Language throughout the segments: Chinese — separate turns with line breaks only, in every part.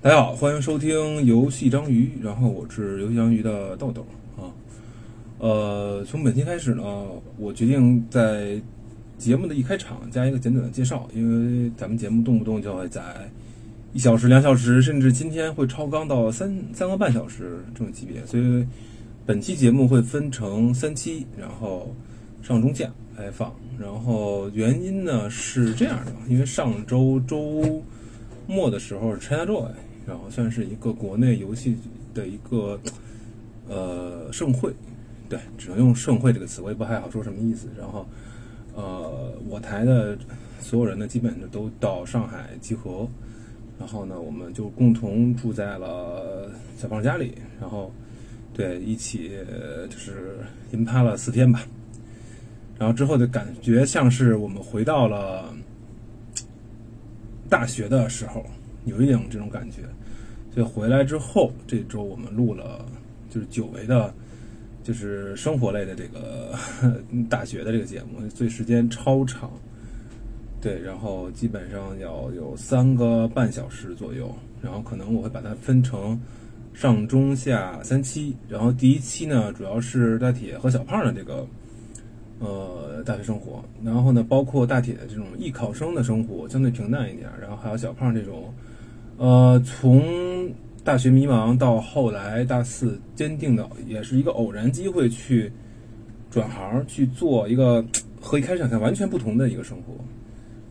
大家好，欢迎收听游戏章鱼，然后我是游戏章鱼的豆豆啊。呃，从本期开始呢，我决定在节目的一开场加一个简短的介绍，因为咱们节目动不动就会在一小时、两小时，甚至今天会超纲到三三个半小时这种级别，所以本期节目会分成三期，然后上中下来放。然后原因呢是这样的，因为上周周末的时候是 ChinaJoy，然后算是一个国内游戏的一个呃盛会，对，只能用盛会这个词，我也不太好说什么意思。然后呃，我台的所有人呢，基本上都到上海集合，然后呢，我们就共同住在了小胖家里，然后对一起就是银趴了四天吧。然后之后的感觉像是我们回到了大学的时候，有一点这种感觉。所以回来之后，这周我们录了就是久违的，就是生活类的这个 大学的这个节目，所以时间超长。对，然后基本上要有三个半小时左右，然后可能我会把它分成上中下三期。然后第一期呢，主要是大铁和小胖的这个。呃，大学生活，然后呢，包括大铁这种艺考生的生活相对平淡一点，然后还有小胖这种，呃，从大学迷茫到后来大四坚定的，也是一个偶然机会去转行去做一个和一开始想象完全不同的一个生活。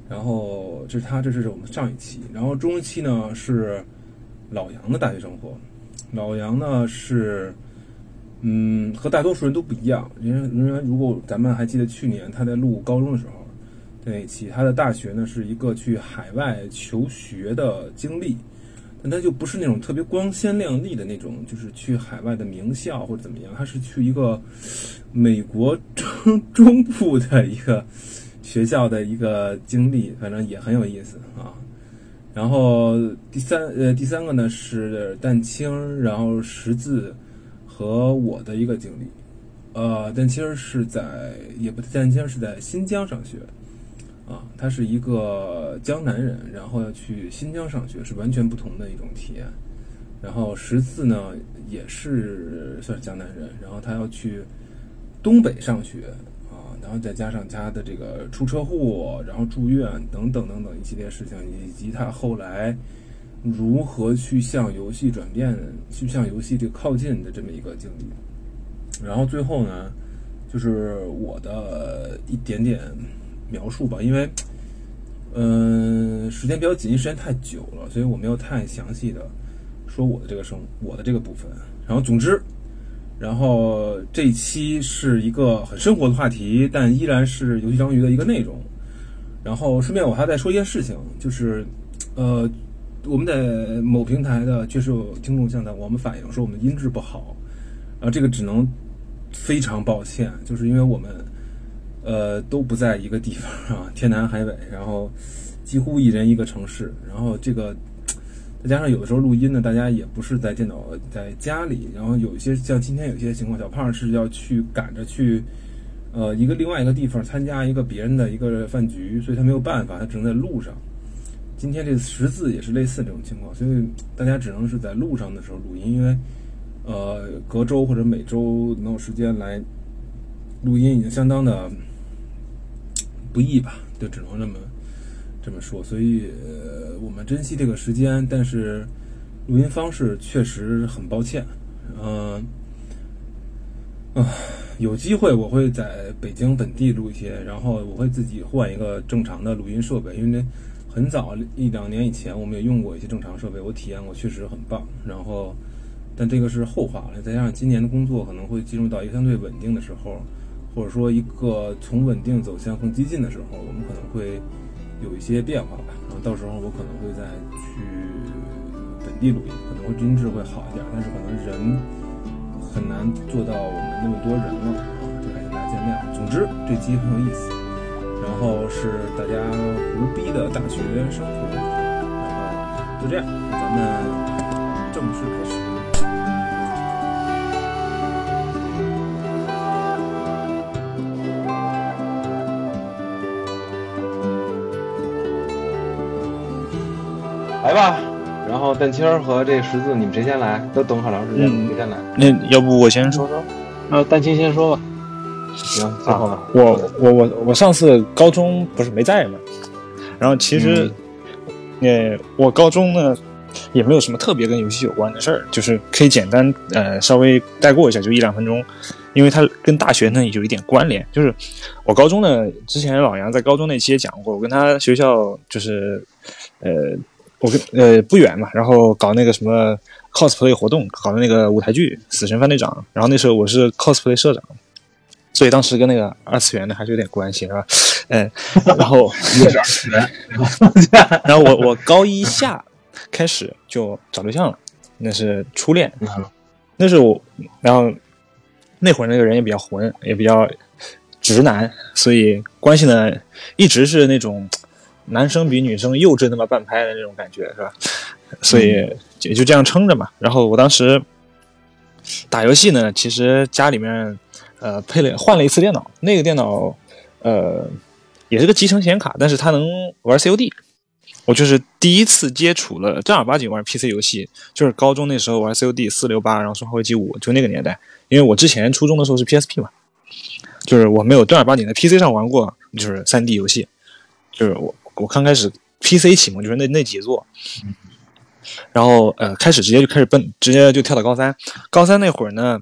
然后这是他，这是我们上一期，然后中期呢是老杨的大学生活，老杨呢是。嗯，和大多数人都不一样。因为因为如果咱们还记得去年他在录高中的时候，那一期他的大学呢是一个去海外求学的经历，但他就不是那种特别光鲜亮丽的那种，就是去海外的名校或者怎么样，他是去一个美国中中部的一个学校的一个经历，反正也很有意思啊。然后第三呃第三个呢是蛋清，然后识字。和我的一个经历，呃，但其实是在也不，但其实是在新疆上学，啊，他是一个江南人，然后要去新疆上学，是完全不同的一种体验。然后十四呢，也是算是江南人，然后他要去东北上学，啊，然后再加上他的这个出车祸，然后住院等等等等一系列事情，以及他后来。如何去向游戏转变，去向游戏这个靠近的这么一个经历，然后最后呢，就是我的一点点描述吧，因为，嗯，时间比较紧，时间太久了，所以我没有太详细的说我的这个生我的这个部分。然后总之，然后这一期是一个很生活的话题，但依然是游戏章鱼的一个内容。然后顺便我还在说一件事情，就是呃。我们在某平台的确实有听众向的我们反映说我们音质不好，啊这个只能非常抱歉，就是因为我们呃都不在一个地方啊，天南海北，然后几乎一人一个城市，然后这个再加上有的时候录音呢，大家也不是在电脑在家里，然后有一些像今天有些情况，小胖是要去赶着去呃一个另外一个地方参加一个别人的一个饭局，所以他没有办法，他只能在路上。今天这个十字也是类似这种情况，所以大家只能是在路上的时候录音，因为呃隔周或者每周能有时间来录音已经相当的不易吧，就只能这么这么说。所以我们珍惜这个时间，但是录音方式确实很抱歉。嗯啊，有机会我会在北京本地录一些，然后我会自己换一个正常的录音设备，因为。很早一两年以前，我们也用过一些正常设备，我体验过，确实很棒。然后，但这个是后话了。再加上今年的工作可能会进入到一个相对稳定的时候，或者说一个从稳定走向更激进的时候，我们可能会有一些变化吧。然后到时候我可能会再去本地录音，可能会音质会好一点，但是可能人很难做到我们那么多人了啊，就感谢大家见谅。总之，这期很有意思。然后是大家胡逼的大学生活，然后就这样，咱们正式开始。来吧，
然后蛋清儿和这十字，你们谁先来？都等好长时间，谁先来？
那要不我先说说？
呃，蛋清先说吧。
行，最后吧。
我我我我上次高中不是没在嘛，然后其实，呃，我高中呢也没有什么特别跟游戏有关的事儿，就是可以简单呃稍微带过一下，就一两分钟，因为它跟大学呢有一点关联。就是我高中呢，之前老杨在高中那期也讲过，我跟他学校就是呃。我跟呃不远嘛，然后搞那个什么 cosplay 活动，搞的那个舞台剧《死神犯队长》，然后那时候我是 cosplay 社长，所以当时跟那个二次元的还是有点关系，是吧？嗯 然后 然后我我高一下开始就找对象了，那是初恋，那是我，然后那会儿那个人也比较混，也比较直男，所以关系呢一直是那种。男生比女生幼稚那么半拍的那种感觉是吧？所以也就这样撑着嘛。然后我当时打游戏呢，其实家里面呃配了换了一次电脑，那个电脑呃也是个集成显卡，但是它能玩 COD。我就是第一次接触了正儿八经玩 PC 游戏，就是高中那时候玩 COD 四六八，然后生化危机五，就那个年代。因为我之前初中的时候是 PSP 嘛，就是我没有正儿八经在 PC 上玩过，就是三 D 游戏，就是我。我刚开始 PC 启蒙就是那那几座，然后呃开始直接就开始奔，直接就跳到高三。高三那会儿呢，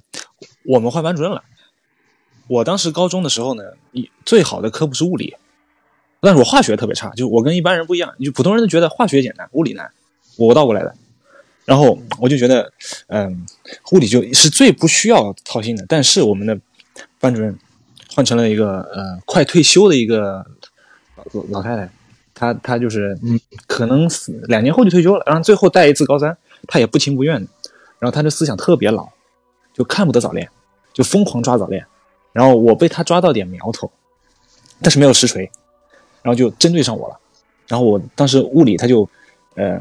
我们换班主任了。我当时高中的时候呢，你最好的科目是物理，但是我化学特别差，就我跟一般人不一样，就普通人都觉得化学简单，物理难，我倒过来的。然后我就觉得，嗯，物理就是最不需要操心的。但是我们的班主任换成了一个呃快退休的一个老老太太。她她就是，嗯，可能两年后就退休了，然后最后带一次高三，她也不情不愿的。然后他的思想特别老，就看不得早恋，就疯狂抓早恋。然后我被他抓到点苗头，但是没有实锤，然后就针对上我了。然后我当时物理他就，呃，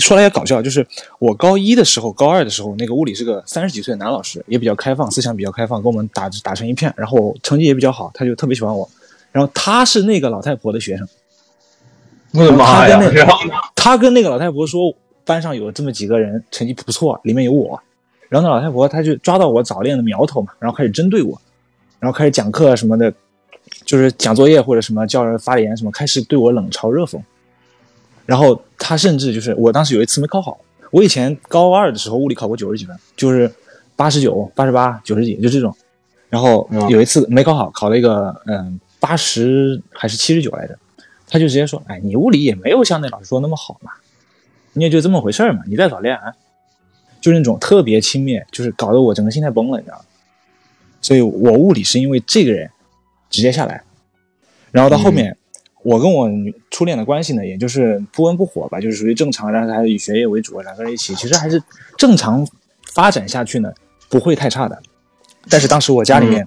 说来也搞笑，就是我高一的时候，高二的时候，那个物理是个三十几岁的男老师，也比较开放，思想比较开放，跟我们打打成一片。然后成绩也比较好，他就特别喜欢我。然后他是那个老太婆的学生。
我的妈呀！
他跟那个老太婆说，班上有这么几个人成绩不错，里面有我。然后那老太婆她就抓到我早恋的苗头嘛，然后开始针对我，然后开始讲课什么的，就是讲作业或者什么叫人发言什么，开始对我冷嘲热讽。然后他甚至就是我当时有一次没考好，我以前高二的时候物理考过九十几分，就是八十九、八十八、九十几就这种。然后有一次没考好，考了一个嗯八十还是七十九来着。他就直接说：“哎，你物理也没有像那老师说那么好嘛，你也就这么回事嘛，你再早恋啊，就是那种特别轻蔑，就是搞得我整个心态崩了，你知道吗？所以我物理是因为这个人直接下来，然后到后面我跟我初恋的关系呢，也就是不温不火吧，就是属于正常，然后还是以学业为主，两个人一起，其实还是正常发展下去呢，不会太差的。”但是当时我家里面，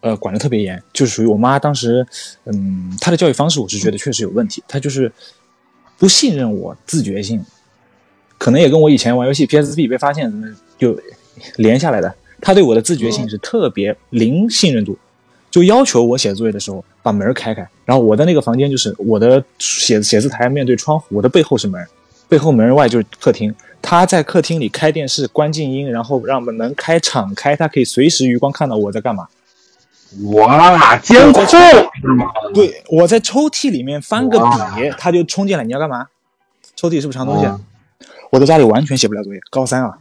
呃，管的特别严，就是属于我妈当时，嗯，她的教育方式我是觉得确实有问题，她就是不信任我自觉性，可能也跟我以前玩游戏 PSP 被发现怎么就连下来的，她对我的自觉性是特别零信任度，就要求我写作业的时候把门开开，然后我的那个房间就是我的写写字台面对窗户，我的背后是门，背后门外就是客厅。他在客厅里开电视、关静音，然后让门开敞开，他可以随时余光看到我在干嘛。
哇，监控是吗？
对，我在抽屉里面翻个笔，他就冲进来。你要干嘛？抽屉是不是藏东西？我在家里完全写不了作业，高三啊。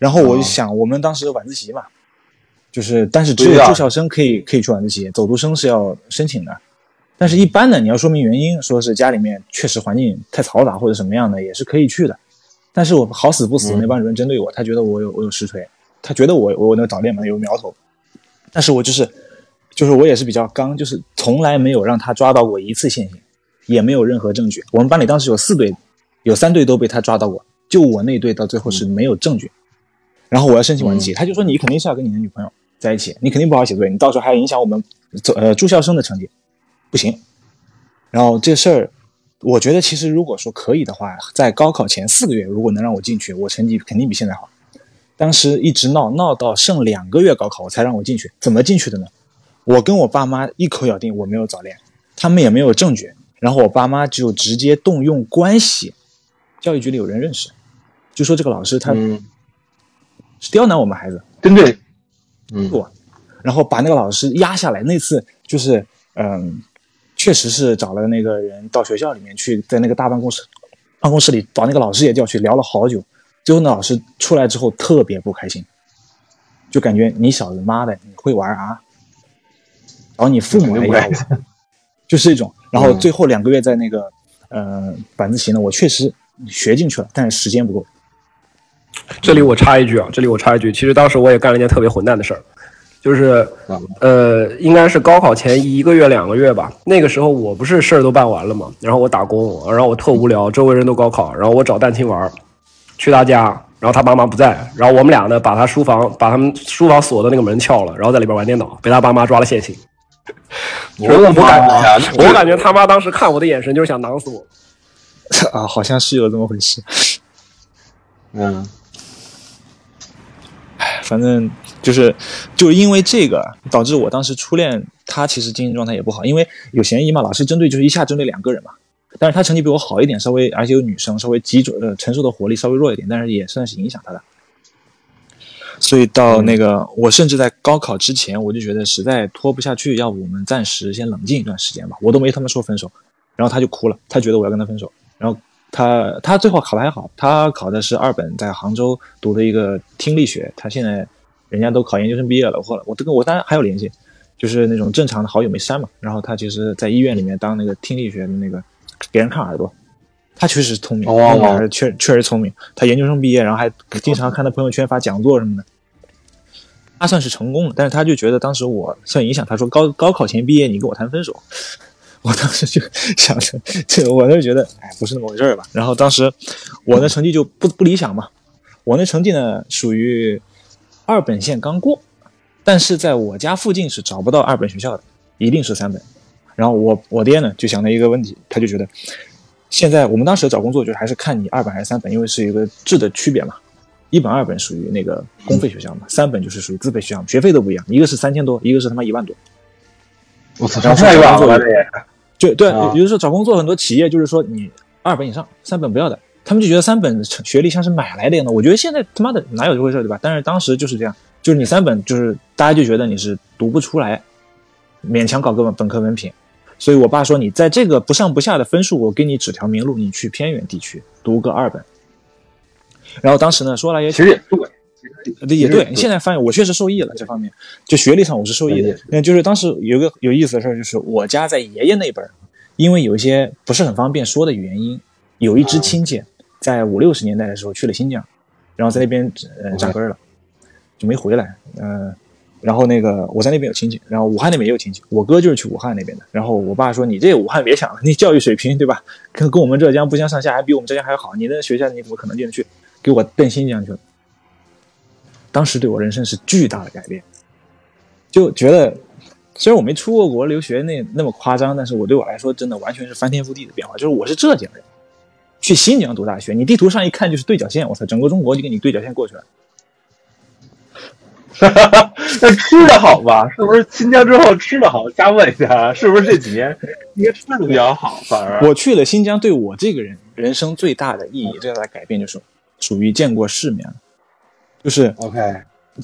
然后我就想，我们当时晚自习嘛，就是但是只有住校生可以可以去晚自习，走读生是要申请的。但是一般的，你要说明原因，说是家里面确实环境太嘈杂或者什么样的，也是可以去的。但是我好死不死，那班主任针对我，他觉得我有我有实锤，他觉得我我那个早恋嘛有苗头，但是我就是就是我也是比较刚，就是从来没有让他抓到过一次现行，也没有任何证据。我们班里当时有四队，有三队都被他抓到过，就我那队到最后是没有证据。然后我要申请晚自习，他就说你肯定是要跟你的女朋友在一起，你肯定不好写作业，你到时候还要影响我们走呃住校生的成绩，不行。然后这事儿。我觉得其实如果说可以的话，在高考前四个月，如果能让我进去，我成绩肯定比现在好。当时一直闹闹到剩两个月高考，我才让我进去。怎么进去的呢？我跟我爸妈一口咬定我没有早恋，他们也没有证据。然后我爸妈就直接动用关系，教育局里有人认识，就说这个老师他刁难我们孩子，
针对，嗯
不，然后把那个老师压下来。那次就是，嗯，确实是找了那个人到学校里面去，在那个大办公室办公室里把那个老师也叫去聊了好久。最后那老师出来之后特别不开心，就感觉你小子妈的你会玩啊，然后你父母来压我，就是一种。然后最后两个月在那个呃晚自习呢，我确实学进去了，但是时间不够。
这里我插一句啊，这里我插一句，其实当时我也干了一件特别混蛋的事儿，就是呃，应该是高考前一个月两个月吧。那个时候我不是事儿都办完了嘛，然后我打工，然后我特无聊，周围人都高考，然后我找蛋清玩儿，去他家，然后他爸妈不在，然后我们俩呢把他书房把他们书房锁的那个门撬了，然后在里边玩电脑，被他爸妈抓了现行。
我我感觉！
我感觉他妈当时看我的眼神就是想囊死我。
啊，好像是有这么回事。
嗯，
反正就是，就因为这个导致我当时初恋，他其实精神状态也不好，因为有嫌疑嘛，老师针对就是一下针对两个人嘛。但是他成绩比我好一点，稍微而且有女生，稍微集中呃承受的活力稍微弱一点，但是也算是影响他的。所以到那个，我甚至在高考之前，我就觉得实在拖不下去，要不我们暂时先冷静一段时间吧。我都没他们说分手，然后他就哭了，他觉得我要跟他分手。然后他他最后考的还好，他考的是二本，在杭州读的一个听力学，他现在人家都考研究生毕业了。后来我都跟我当然还有联系，就是那种正常的好友没删嘛。然后他其实，在医院里面当那个听力学的那个给人看耳朵，他确实聪明，
哦
确确实聪明。他研究生毕业，然后还经常看他朋友圈发讲座什么的。他算是成功了，但是他就觉得当时我算影响。他说高高考前毕业，你跟我谈分手，我当时就想着，这我就觉得，哎，不是那么回事儿吧。然后当时我的成绩就不不理想嘛，我那成绩呢属于二本线刚过，但是在我家附近是找不到二本学校的，一定是三本。然后我我爹呢就想了一个问题，他就觉得现在我们当时找工作就还是看你二本还是三本，因为是一个质的区别嘛。一本、二本属于那个公费学校嘛，三本就是属于自费学校，学费都不一样，一个是三千多，一个是他妈一万多。
我操，
然后
太远
找工作
了，这也
就对，
啊
有的时候找工作很多企业就是说你二本以上，三本不要的，他们就觉得三本学历像是买来的一样的。我觉得现在他妈的哪有这回事，对吧？但是当时就是这样，就是你三本就是大家就觉得你是读不出来，勉强搞个本科文凭。所以我爸说你在这个不上不下的分数，我给你指条明路，你去偏远地区读个二本。然后当时呢，说来也
其实也对，
对，也对。现在发现我确实受益了这方面，就学历上我是受益的。那就是当时有一个有意思的事儿，就是我家在爷爷那辈儿，因为有一些不是很方便说的原因，有一支亲戚在五六十年代的时候去了新疆，然后在那边呃扎根了，就没回来。呃，然后那个我在那边有亲戚，然后武汉那边也有亲戚，我哥就是去武汉那边的。然后我爸说：“你这武汉别想了，那教育水平对吧，跟跟我们浙江不相上下，还比我们浙江还好。你的学校你怎么可能进得去？给我奔新疆去了。”当时对我人生是巨大的改变，就觉得虽然我没出过国留学那那么夸张，但是我对我来说真的完全是翻天覆地的变化。就是我是浙江人，去新疆读大学，你地图上一看就是对角线，我操，整个中国就给你对角线过去了。
哈 哈那吃的好吧？是不是新疆之后吃的好？加问一下，是不是这几年应该吃的比较好？反而
我去了新疆，对我这个人人生最大的意义、最大的改变就是属于见过世面了，就是。
OK，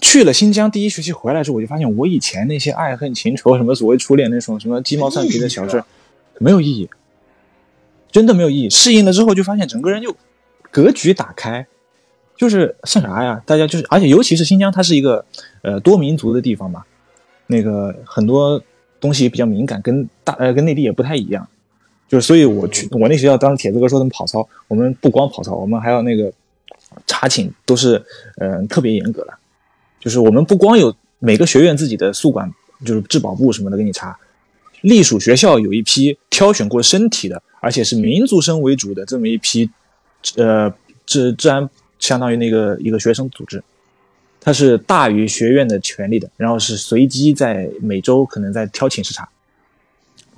去了新疆第一学期回来之后，我就发现我以前那些爱恨情仇、什么所谓初恋那种什么鸡毛蒜皮的小事，没有意义，真的没有意义。适应了之后，就发现整个人就格局打开，就是像啥呀？大家就是，而且尤其是新疆，它是一个呃多民族的地方嘛，那个很多东西比较敏感，跟大呃跟内地也不太一样。就是，所以我去我那学校，当时铁子哥说他们跑操，我们不光跑操，我们还要那个查寝，都是嗯、特别严格的。就是我们不光有每个学院自己的宿管，就是质保部什么的给你查，隶属学校有一批挑选过身体的，而且是民族生为主的这么一批，呃，治治安相当于那个一个学生组织，它是大于学院的权利的，然后是随机在每周可能在挑寝室查。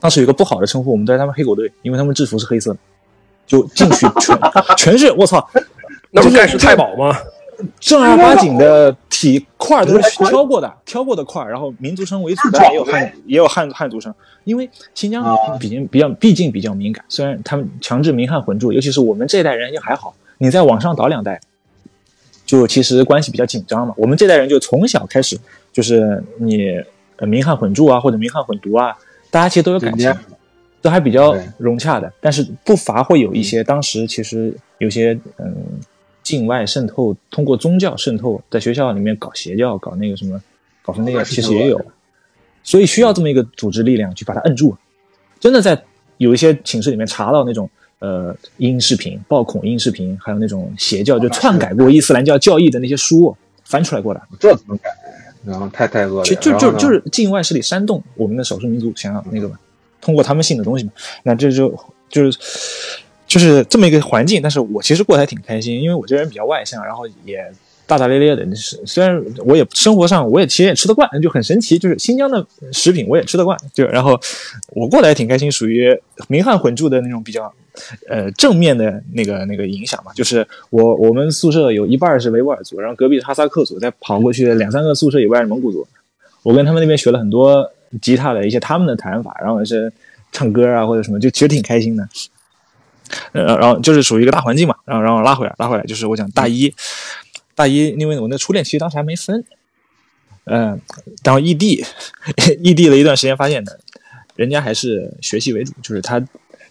当时有个不好的称呼，我们叫他们黑狗队，因为他们制服是黑色的，就进去全 全是我操，
那不盖世太保吗？
正儿八经的体块都是挑过的，挑过的块，然后民族生为主，当然也有汉也有汉汉族生。因为新疆毕竟比较毕竟比较敏感，虽然他们强制民汉混住，尤其是我们这一代人也还好，你再往上倒两代，就其实关系比较紧张嘛。我们这代人就从小开始就是你呃民汉混住啊，或者民汉混读啊，大家其实都有感情，都还比较融洽的。但是不乏会有一些当时其实有些嗯。境外渗透，通过宗教渗透，在学校里面搞邪教，搞那个什么，搞成那个，其实也有，所以需要这么一个组织力量去把它摁住。真的在有一些寝室里面查到那种呃音视频、暴恐音视频，还有那种邪教就篡改过伊斯兰教教义的那些书翻出来过的。
这怎么改？然后太太恶劣。
就就就就是境外势力煽动我们的少数民族想要那个嘛，通过他们信的东西嘛，那这就就是。就是这么一个环境，但是我其实过得还挺开心，因为我这人比较外向，然后也大大咧咧的。是虽然我也生活上我也其实也吃得惯，就很神奇。就是新疆的食品我也吃得惯，就然后我过得还挺开心，属于民汉混住的那种比较呃正面的那个那个影响嘛。就是我我们宿舍有一半是维吾尔族，然后隔壁是哈萨克族，再跑过去两三个宿舍以外是蒙古族。我跟他们那边学了很多吉他的一些他们的弹法，然后是唱歌啊或者什么，就其实挺开心的。呃，然后就是属于一个大环境嘛，然后然后拉回来，拉回来就是我讲大一，大一，因为我那初恋其实当时还没分，嗯，然后异地，异地了一段时间，发现呢，人家还是学习为主，就是他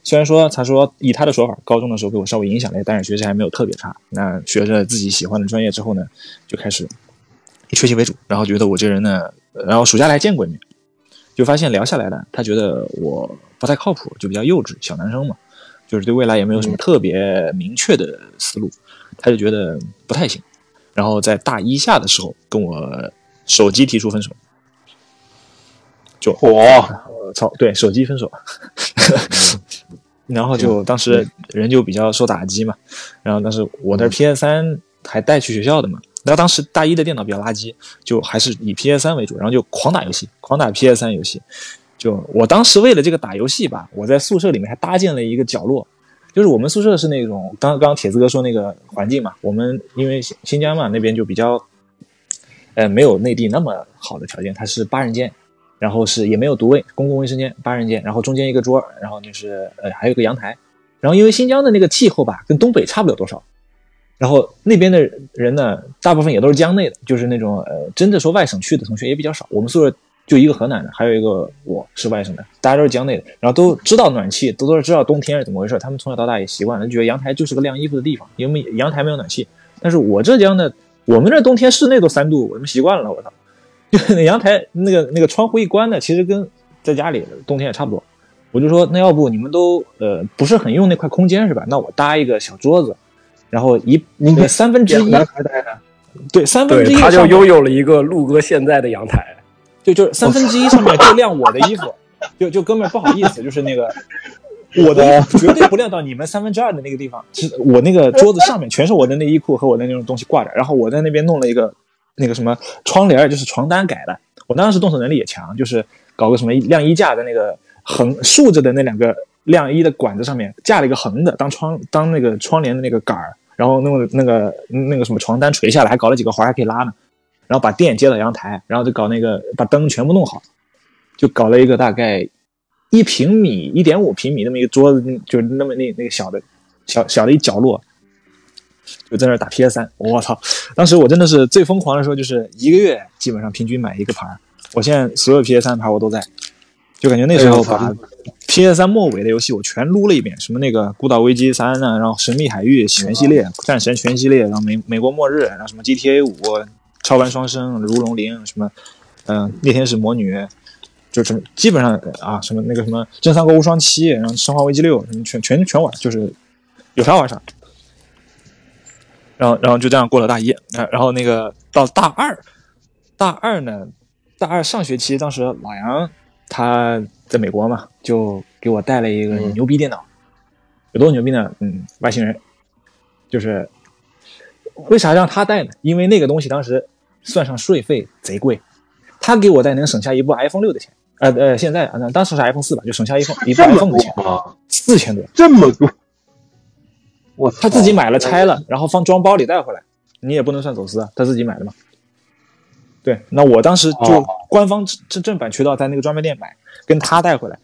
虽然说他说以他的说法，高中的时候被我稍微影响了，但是学习还没有特别差。那学着自己喜欢的专业之后呢，就开始以学习为主，然后觉得我这人呢，然后暑假来见过一面，就发现聊下来了，他觉得我不太靠谱，就比较幼稚，小男生嘛。就是对未来也没有什么特别明确的思路，他就觉得不太行，然后在大一下的时候跟我手机提出分手，就
我
操，对手机分手，然后就当时人就比较受打击嘛，然后当时我那 PS 三还带去学校的嘛，那当时大一的电脑比较垃圾，就还是以 PS 三为主，然后就狂打游戏，狂打 PS 三游戏。就我当时为了这个打游戏吧，我在宿舍里面还搭建了一个角落，就是我们宿舍是那种刚刚铁子哥说那个环境嘛，我们因为新新疆嘛那边就比较，呃没有内地那么好的条件，它是八人间，然后是也没有独卫，公共卫生间八人间，然后中间一个桌，然后就是呃还有个阳台，然后因为新疆的那个气候吧跟东北差不了多少，然后那边的人呢大部分也都是疆内的，就是那种呃真的说外省去的同学也比较少，我们宿舍。就一个河南的，还有一个我是外省的，大家都是江内的，然后都知道暖气，都都是知道冬天是怎么回事。他们从小到大也习惯了，觉得阳台就是个晾衣服的地方，因为阳台没有暖气。但是我浙江的，我们这冬天室内都三度，我们习惯了。我操，就 那阳台那个那个窗户一关呢，其实跟在家里冬天也差不多。我就说，那要不你们都呃不是很用那块空间是吧？那我搭一个小桌子，然后一那个三分之一，对三分之一，
他就拥有了一个陆哥现在的阳台。
就就是三分之一上面就晾我的衣服，就就哥们儿不好意思，就是那个 我的衣服绝对不晾到你们三分之二的那个地方。其实我那个桌子上面全是我的内衣裤和我的那种东西挂着，然后我在那边弄了一个那个什么窗帘，就是床单改的。我当时动手能力也强，就是搞个什么晾衣架的那个横竖着的那两个晾衣的管子上面架了一个横的当窗当那个窗帘的那个杆儿，然后弄那个那个什么床单垂下来，还搞了几个环还可以拉呢。然后把电接到阳台，然后就搞那个把灯全部弄好，就搞了一个大概一平米、一点五平米那么一个桌子，就是那么那那个小的、小小的一角落，就在那打 PS 三。我操！当时我真的是最疯狂的时候，就是一个月基本上平均买一个盘我现在所有 PS 三盘我都在，就感觉那时候把 PS 三末尾的游戏我全撸了一遍，什么那个《孤岛危机三》啊，然后《神秘海域》全系列、《战神》全系列，然后美美国末日，然后什么 GTA 五。超凡双生、如龙零什么，嗯，猎天使魔女，就什么基本上啊，什么那个什么真三国无双七，然后生化危机六，全全全玩，就是有啥玩啥。然后然后就这样过了大一，然后那个到大二，大二呢，大二上学期，当时老杨他在美国嘛，就给我带了一个牛逼电脑，有多牛逼呢？嗯，外星人，就是为啥让他带呢？因为那个东西当时。算上税费贼贵，他给我带能省下一部 iPhone 六的钱，呃呃，现在啊，当时是 iPhone 四吧，就省下一部一部 iPhone 的钱，四千多，
这么多，我
他自己买了拆了，然后放装包里带回来，你也不能算走私啊，他自己买的嘛。对，那我当时就
哦
官方正正版渠道在那个专卖店买，跟他带回来，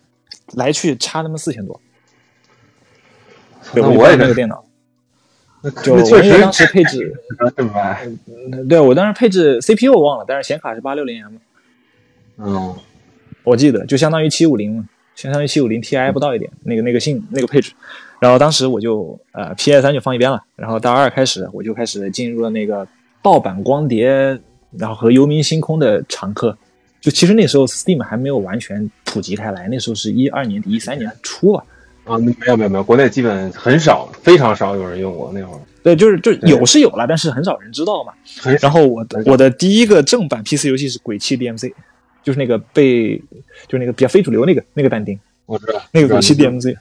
来去差他妈四千多。对，
我也
那个电脑，
那
就
那确实
我因为当时配置，
这么卖，
对我当时配置 CPU 我忘了，但是显卡是八六零 M，
嗯，
我记得就相当于七五零嘛，相当于七五零 Ti 不到一点，那个那个性那个配置。然后当时我就呃 PS 三就放一边了，然后大二开始我就开始进入了那个盗版光碟，然后和游民星空的常客。就其实那时候 Steam 还没有完全普及开来，那时候是一二年底一三年初吧。
啊，没有没有没有，国内基本很少，非常少有人用过那会儿，
对，就是就有是有了，但是很少人知道嘛。
很。
然后我的我的第一个正版 PC 游戏是《鬼泣 DMC》，就是那个被就是那个比较非主流那个那个但丁。
我知道
那个鬼泣 DMC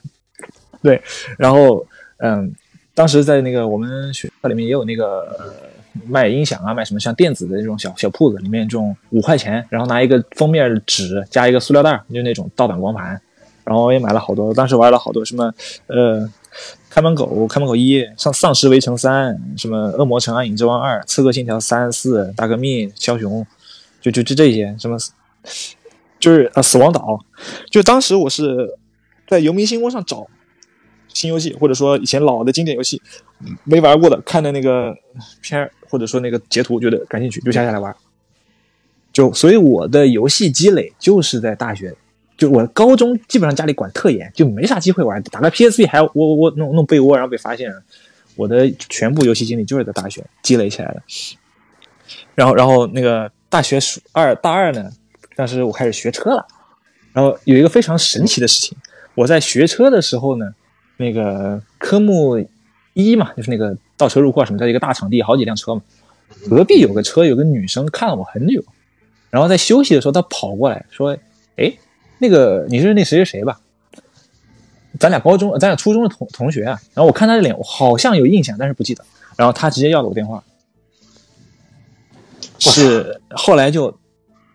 对，然后嗯，当时在那个我们学校里面也有那个、呃、卖音响啊，卖什么像电子的这种小小铺子，里面这种五块钱，然后拿一个封面纸加一个塑料袋，就那种盗版光盘，然后我也买了好多，当时玩了好多什么呃。看门狗、看门狗一、丧丧尸围城三、什么恶魔城暗影之王二、刺客信条三四、大革命、枭雄，就就就这些什么，就是呃死亡岛，就当时我是在游民星空上找新游戏，或者说以前老的经典游戏没玩过的，看的那个片或者说那个截图，觉得感兴趣就下下来玩。就所以我的游戏积累就是在大学，就我高中基本上家里管特严，就没啥机会玩。打开 PSP 还要窝窝弄弄被窝，然后被发现。我的全部游戏经历就是在大学积累起来的。然后，然后那个大学暑二大二呢，当时我开始学车了。然后有一个非常神奇的事情，我在学车的时候呢，那个科目一嘛，就是那个倒车入库什么，在一个大场地，好几辆车嘛。隔壁有个车，有个女生看了我很久，然后在休息的时候，她跑过来说：“哎，那个你是那谁谁谁吧？咱俩高中，咱俩初中的同同学啊。”然后我看他的脸，我好像有印象，但是不记得。然后他直接要了我电话，是后来就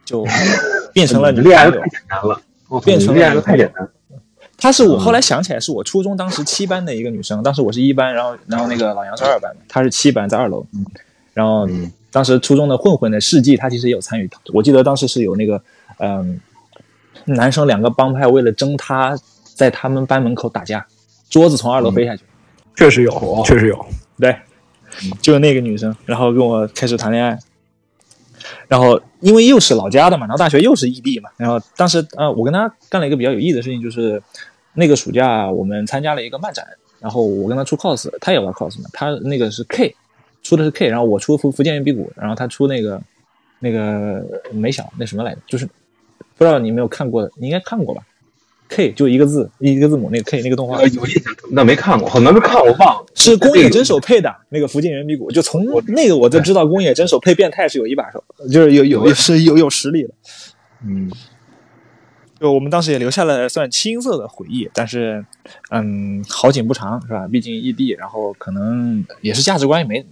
就 变成了女朋友
恋爱的太。简单了，
变成了
恋爱的太简单。
她是我后来想起来，是我初中当时七班的一个女生，当时我是一班，然后然后那个老杨是二班的，她是七班在二楼，然后
嗯
当时初中的混混的事迹，他其实也有参与，我记得当时是有那个嗯，男生两个帮派为了争他，在他们班门口打架，桌子从二楼飞下去，
确实有，确实有。
对，就是那个女生，然后跟我开始谈恋爱，然后因为又是老家的嘛，然后大学又是异地嘛，然后当时啊、呃我跟她干了一个比较有意义的事情，就是那个暑假我们参加了一个漫展，然后我跟她出 cos，她也玩 cos 嘛，她那个是 K，出的是 K，然后我出福福建人比谷，然后她出那个那个没想那什么来着，就是不知道你有没有看过的，你应该看过吧？K 就一个字一个字母那个 K 那个动画
呃，有印象，那没看过，可能没看我，忘了。
是宫野真守配的那个福建人比谷，就从那个我就知道宫野真守配变态是有一把手，就是有有是有有实力的。
嗯，
就我们当时也留下了算青涩的回忆，但是嗯，好景不长是吧？毕竟异地，然后可能也是价值观也没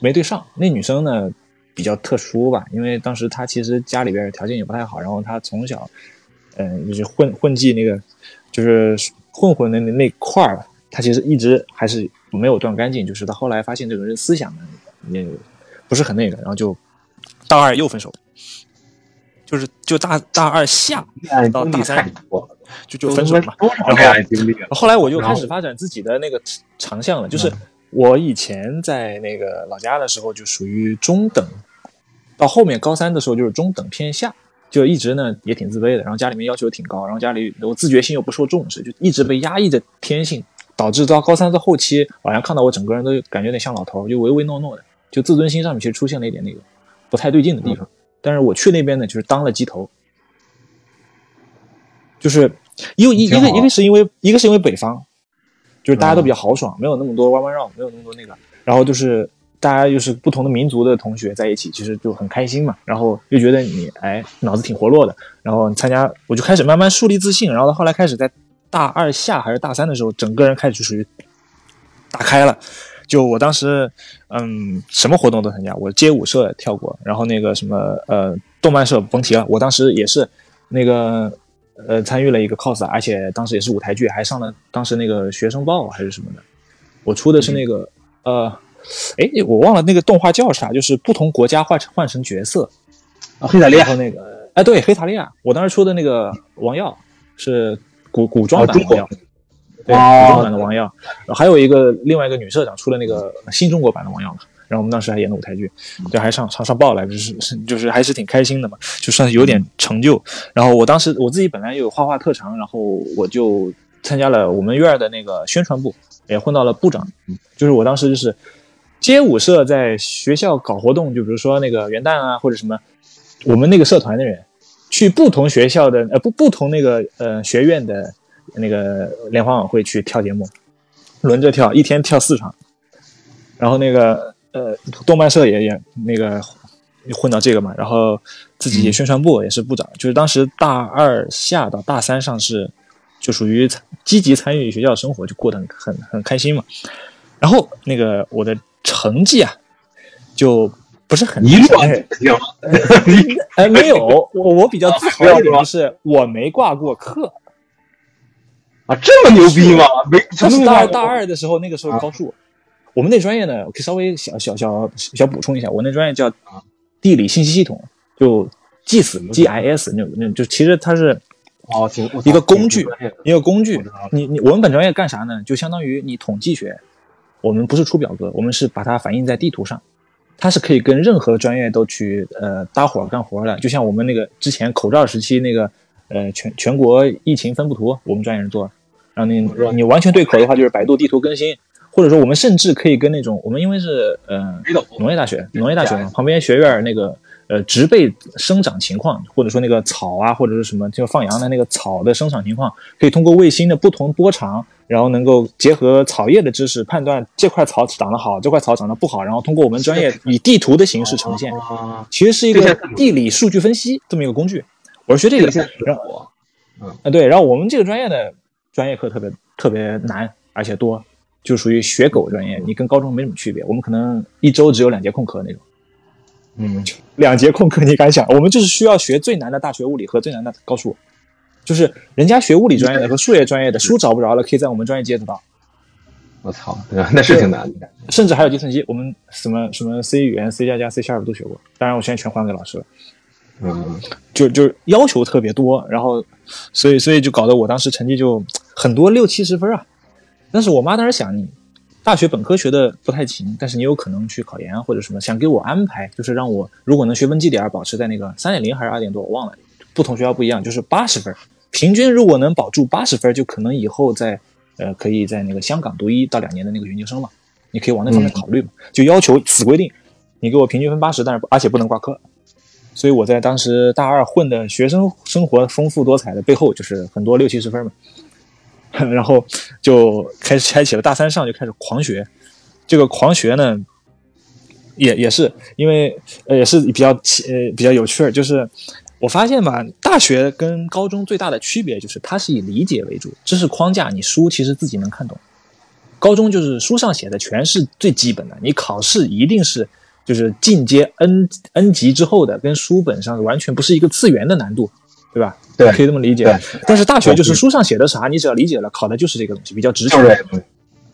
没对上。那女生呢比较特殊吧，因为当时他其实家里边条件也不太好，然后他从小嗯就是混混迹那个就是混混的那那块儿，他其实一直还是没有断干净，就是他后来发现这个人思想呢也不是很那个，然后就大二又分手，就是就大大二下到大三就就分手嘛。
多少恋爱经历啊？
后来我就开始发展自己的那个长项了，就是我以前在那个老家的时候就属于中等，到后面高三的时候就是中等偏下，就一直呢也挺自卑的，然后家里面要求挺高，然后家里我自觉性又不受重视，就一直被压抑着天性，导致到高三的后期，好像看到我整个人都感觉有点像老头，就唯唯诺诺的，就自尊心上面其实出现了一点那个不太对劲的地方。但是我去那边呢，就是当了鸡头，就是因为一一个一个是因为一个是因为北方，就是大家都比较豪爽，没有那么多弯弯绕，没有那么多那个，然后就是大家又是不同的民族的同学在一起，其实就很开心嘛，然后又觉得你哎脑子挺活络的，然后参加我就开始慢慢树立自信，然后到后来开始在大二下还是大三的时候，整个人开始就属于打开了。就我当时，嗯，什么活动都参加，我街舞社跳过，然后那个什么呃动漫社甭提了，我当时也是那个呃参与了一个 cos，而且当时也是舞台剧，还上了当时那个学生报还是什么的，我出的是那个、呃，哎我忘了那个动画叫啥，就是不同国家换成换成角色，
啊，黑塔利亚。
然后那个，哎，对，黑塔利亚，我当时出的那个王耀是古古装版的王耀，对，古装版的王耀，然后还有一个另外一个女社长出了那个新中国版的王耀嘛，然后我们当时还演了舞台剧，就还上上上报来，就是是就是还是挺开心的嘛，就算是有点成就。然后我当时我自己本来有画画特长，然后我就参加了我们院的那个宣传部，也混到了部长，就是我当时就是街舞社在学校搞活动，就比如说那个元旦啊或者什么，我们那个社团的人去不同学校的呃不不同那个呃学院的那个联欢晚会去跳节目，轮着跳，一天跳四场，然后那个呃动漫社也也那个混到这个嘛，然后自己宣传部也是部长，就是当时大二下到大三上是就属于积极参与学校生活，就过得很很很开心嘛。然后那个我的成绩啊，就不是很
一落
哎没有，我我比较自豪一点就是我没挂过课。
啊，这么牛逼吗？没，
他是大二大
二
二的时候，那个时候高数，我们那专业呢，我可以稍微小小小小补充一下，我那专业叫地理信息系统，就 GIS GIS 那种那种，就其实它是
哦，
一个工具一个工具。你你我们本专业干啥呢？就相当于你统计学，我们不是出表格，我们是把它反映在地图上，它是可以跟任何专业都去呃搭伙干活的。就像我们那个之前口罩时期那个呃全全国疫情分布图，我们专业人做，然后你你完全对口的话，就是百度地图更新，或者说我们甚至可以跟那种我们因为是呃农业大学，农业大学嘛，旁边学院那个呃植被生长情况，或者说那个草啊，或者是什么就放羊的那个草的生长情况，可以通过卫星的不同波长，然后能够结合草叶的知识判断这块草长得好，这块草长得不好，然后通过我们专业以地图的形式呈现，
啊，
其实是一个地理数据分析这么一个工具。我是学这个
这个
的，然后
嗯
啊，对，然后我们这个专业的专业课特别特别难，而且多，就属于学狗专业，你跟高中没什么区别。我们可能一周只有两节空课那种，
嗯，
两节空课你敢想？我们就是需要学最难的大学物理和最难的高数，就是人家学物理专业的和数学专业的书找不着了，可以在我们专业接得到，
我操，对吧？那是挺难的。
甚至还有计算机，我们什么什么 C 语言、C 加加、C Sharp 都学过，当然我现在全还给老师了。
嗯，
就就要求特别多，然后所以所以就搞得我当时成绩就很多六七十分啊。但是我妈当时想你大学本科学的不太勤，但是你有可能去考研啊或者什么，想给我安排，就是让我如果能学分绩点保持在那个三点零还是二点多，我忘了，不同学校不一样，就是八十分，平均如果能保住八十分，就可能以后在呃可以在那个香港读一到两年的那个研究生嘛，你可以往那方面考虑嘛，就要求死规定，你给我平均分八十，但是而且不能挂科。所以我在当时大二混的学生生活丰富多彩的背后，就是很多六七十分嘛，然后就开始开启了大三上就开始狂学，这个狂学呢，也也是因为呃也是比较呃比较有趣儿，就是我发现吧，大学跟高中最大的区别就是它是以理解为主，知识框架你书其实自己能看懂，高中就是书上写的全是最基本的，你考试一定是。就是进阶 N N 级之后的，跟书本上完全不是一个次元的难度，对吧？
对
可以这么理解
对。
但是大学就是书上写的啥，你只要理解了，考的就是这个东西，比较直球
就，是这个，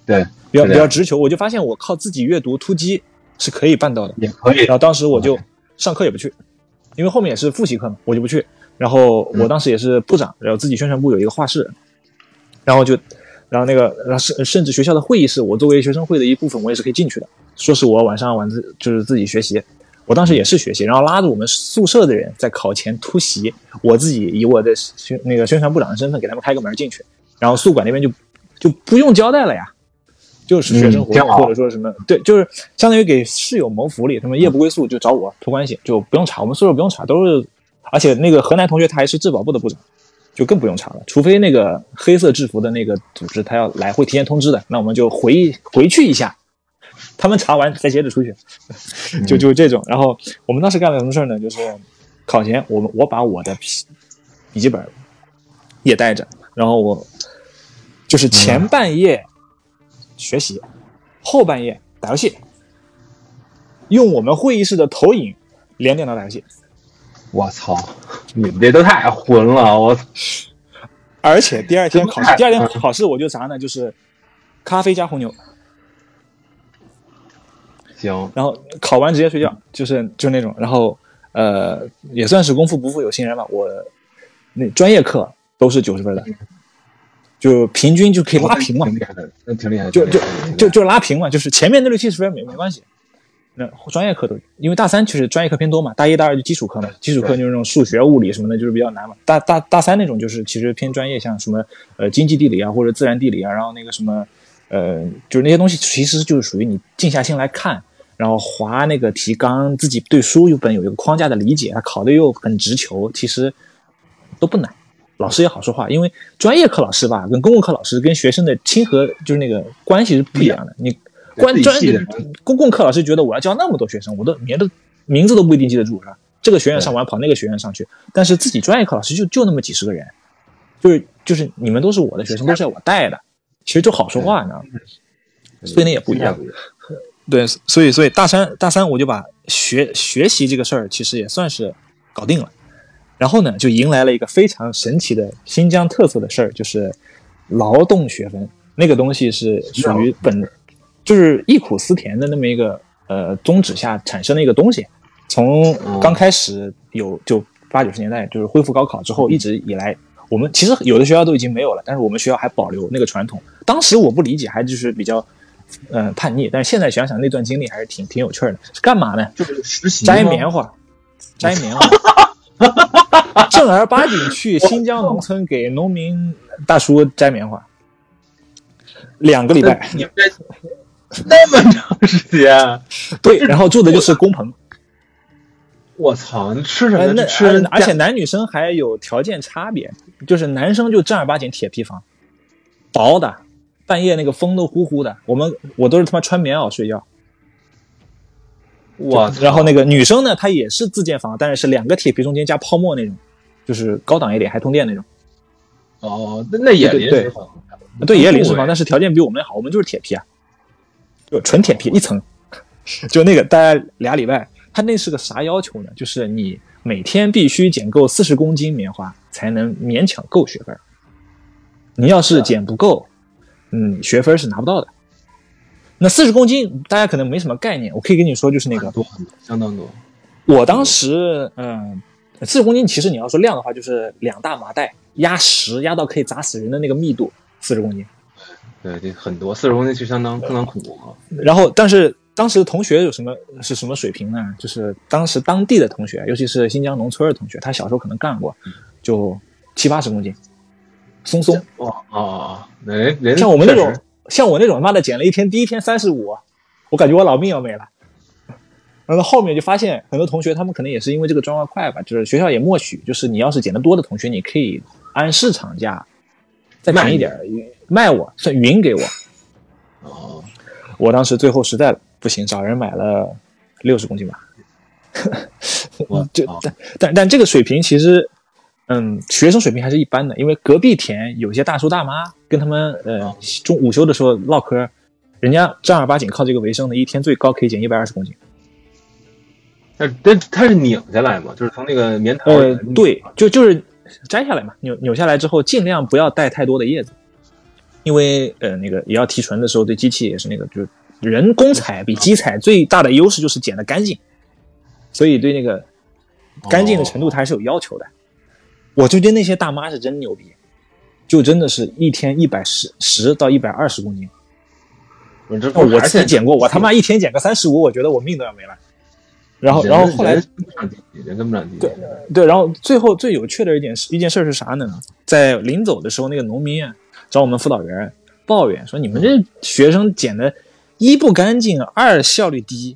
对，
比较比较直球。我就发现我靠自己阅读突击是可以办到的。
也可以
然。后当时我就上课也不去，因为后面也是复习课嘛，我就不去。然后我当时也是部长，然后自己宣传部有一个画室，然后就，然后那个，然后甚甚至学校的会议室，我作为学生会的一部分，我也是可以进去的。说是我晚上晚自就是自己学习，我当时也是学习，然后拉着我们宿舍的人在考前突袭，我自己以我的宣那个宣传部长的身份给他们开个门进去，然后宿管那边就就不用交代了呀。就是学生活动、
嗯
或者说什么，对，就是相当于给室友谋福利。他们夜不归宿就找我托关系，就不用查，我们宿舍不用查，都是。而且那个河南同学他还是质保部的部长，就更不用查了。除非那个黑色制服的那个组织他要来，会提前通知的，那我们就回回去一下，他们查完再接着出去，就就这种。然后我们当时干了什么事儿呢？就是考前我们我把我的笔笔记本也带着，然后我就是前半夜学习，后半夜打游戏，用我们会议室的投影连电脑打游戏。
我操，你们这都太混了！我
而且第二天考试，第二天考试我就啥呢？就是咖啡加红牛，
行，
然后考完直接睡觉，就是就那种。然后呃，也算是功夫不负有心人吧。我那专业课都是九十分的，就平均就可以拉平嘛，
挺厉害的，那挺厉害的，
就就就就拉平嘛，就是前面那六七十分没没关系。那专业课都因为大三其实专业课偏多嘛，大一大二就基础课嘛，基础课就是那种数学、物理什么的，就是比较难嘛。大大大三那种就是其实偏专业，像什么呃经济地理啊或者自然地理啊，然后那个什么呃就是那些东西其实就是属于你静下心来看，然后划那个提纲，自己对书有本有一个框架的理解，他考的又很直球，其实都不难。老师也好说话，因为专业课老师吧，跟公共课老师跟学生的亲和就是那个关系是不一样的。你关专
自己系的。
公共课老师觉得我要教那么多学生，我都连的名字都不一定记得住，是吧？这个学院上完跑那个学院上去，但是自己专业课老师就就那么几十个人，就是就是你们都是我的学生，都是要我带的，其实就好说话，你知道吗？所以那也不一样。对，所以所以大三大三我就把学学习这个事儿其实也算是搞定了，然后呢就迎来了一个非常神奇的新疆特色的事儿，就是劳动学分。那个东西是属于本，就是忆苦思甜的那么一个呃宗旨下产生的一个东西。从刚开始有就八九十年代就是恢复高考之后，一直以来我们其实有的学校都已经没有了，但是我们学校还保留那个传统。当时我不理解，还就是比较。嗯，叛逆，但是现在想想那段经历还是挺挺有趣的。是干嘛呢？
就是实习吗
摘棉花，摘棉花，正儿八经去新疆农村给农民大叔摘棉花，两个礼拜。
你们这那么长时间，
对，然后住的就是工棚，
我操！你吃什么？吃
而而且男女生还有条件差别，就是男生就正儿八经铁皮房，薄的，半夜那个风都呼呼的，我们我都是他妈穿棉袄睡觉。
我操，
然后那个女生呢，她也是自建房，但是是两个铁皮中间加泡沫那种，就是高档一点，还通电那种。
哦，那那也
对对
临时房，
对，也是临时房，
哎
但是条件比我们好，我们就是铁皮啊，就纯铁皮一层，就那个大概俩礼拜。他那是个啥要求呢？就是你每天必须捡够四十公斤棉花，才能勉强够学分。你要是捡不够，嗯，学分是拿不到的。那四十公斤大家可能没什么概念，我可以跟你说，就是那个
多很多，相当多。
我当时，嗯，四十公斤，其实你要说量的话，就是两大麻袋压实，压到可以砸死人的那个密度，四十公斤。
对，这很多，四十公斤其实相当相当恐怖啊。
然后，但是当时同学有什么是什么水平呢？就是当时当地的同学，尤其是新疆农村的同学，他小时候可能干过，就七八十公斤，松松。
哦哦哦，那人人
像我们那种像我那种，妈的捡了一天，第一天三十五，我感觉我老命要没了。然后后面就发现很多同学，他们可能也是因为这个赚外快吧，就是学校也默许，就是你要是捡的多的同学，你可以按市场价再便宜点儿卖我，算匀给我。
哦，
我当时最后实在不行，找人买了六十公斤吧。
我
就
操
但但但这个水平其实，嗯，学生水平还是一般的，因为隔壁田有些大叔大妈跟他们呃中午休的时候唠嗑，人家正儿八经靠这个为生的，一天最高可以减一百二十公斤。
但但它是拧下来嘛，就是从那个棉桃
呃，对，就就是摘下来嘛，扭扭下来之后，尽量不要带太多的叶子，因为呃那个也要提纯的时候，对机器也是那个，就是人工采比机采最大的优势就是剪的干净，所以对那个干净的程度它还是有要求的。我就觉得那些大妈是真牛逼，就真的是一天一百十十到一百二十公斤。
我这
那我自己减过，我他妈一天减个三十五，我觉得我命都要没了。然后，然后后来
人跟不上。
对对，然后最后最有趣的一件事一件事是啥呢？在临走的时候，那个农民啊找我们辅导员抱怨说：“你们这学生捡的，一不干净，二效率低，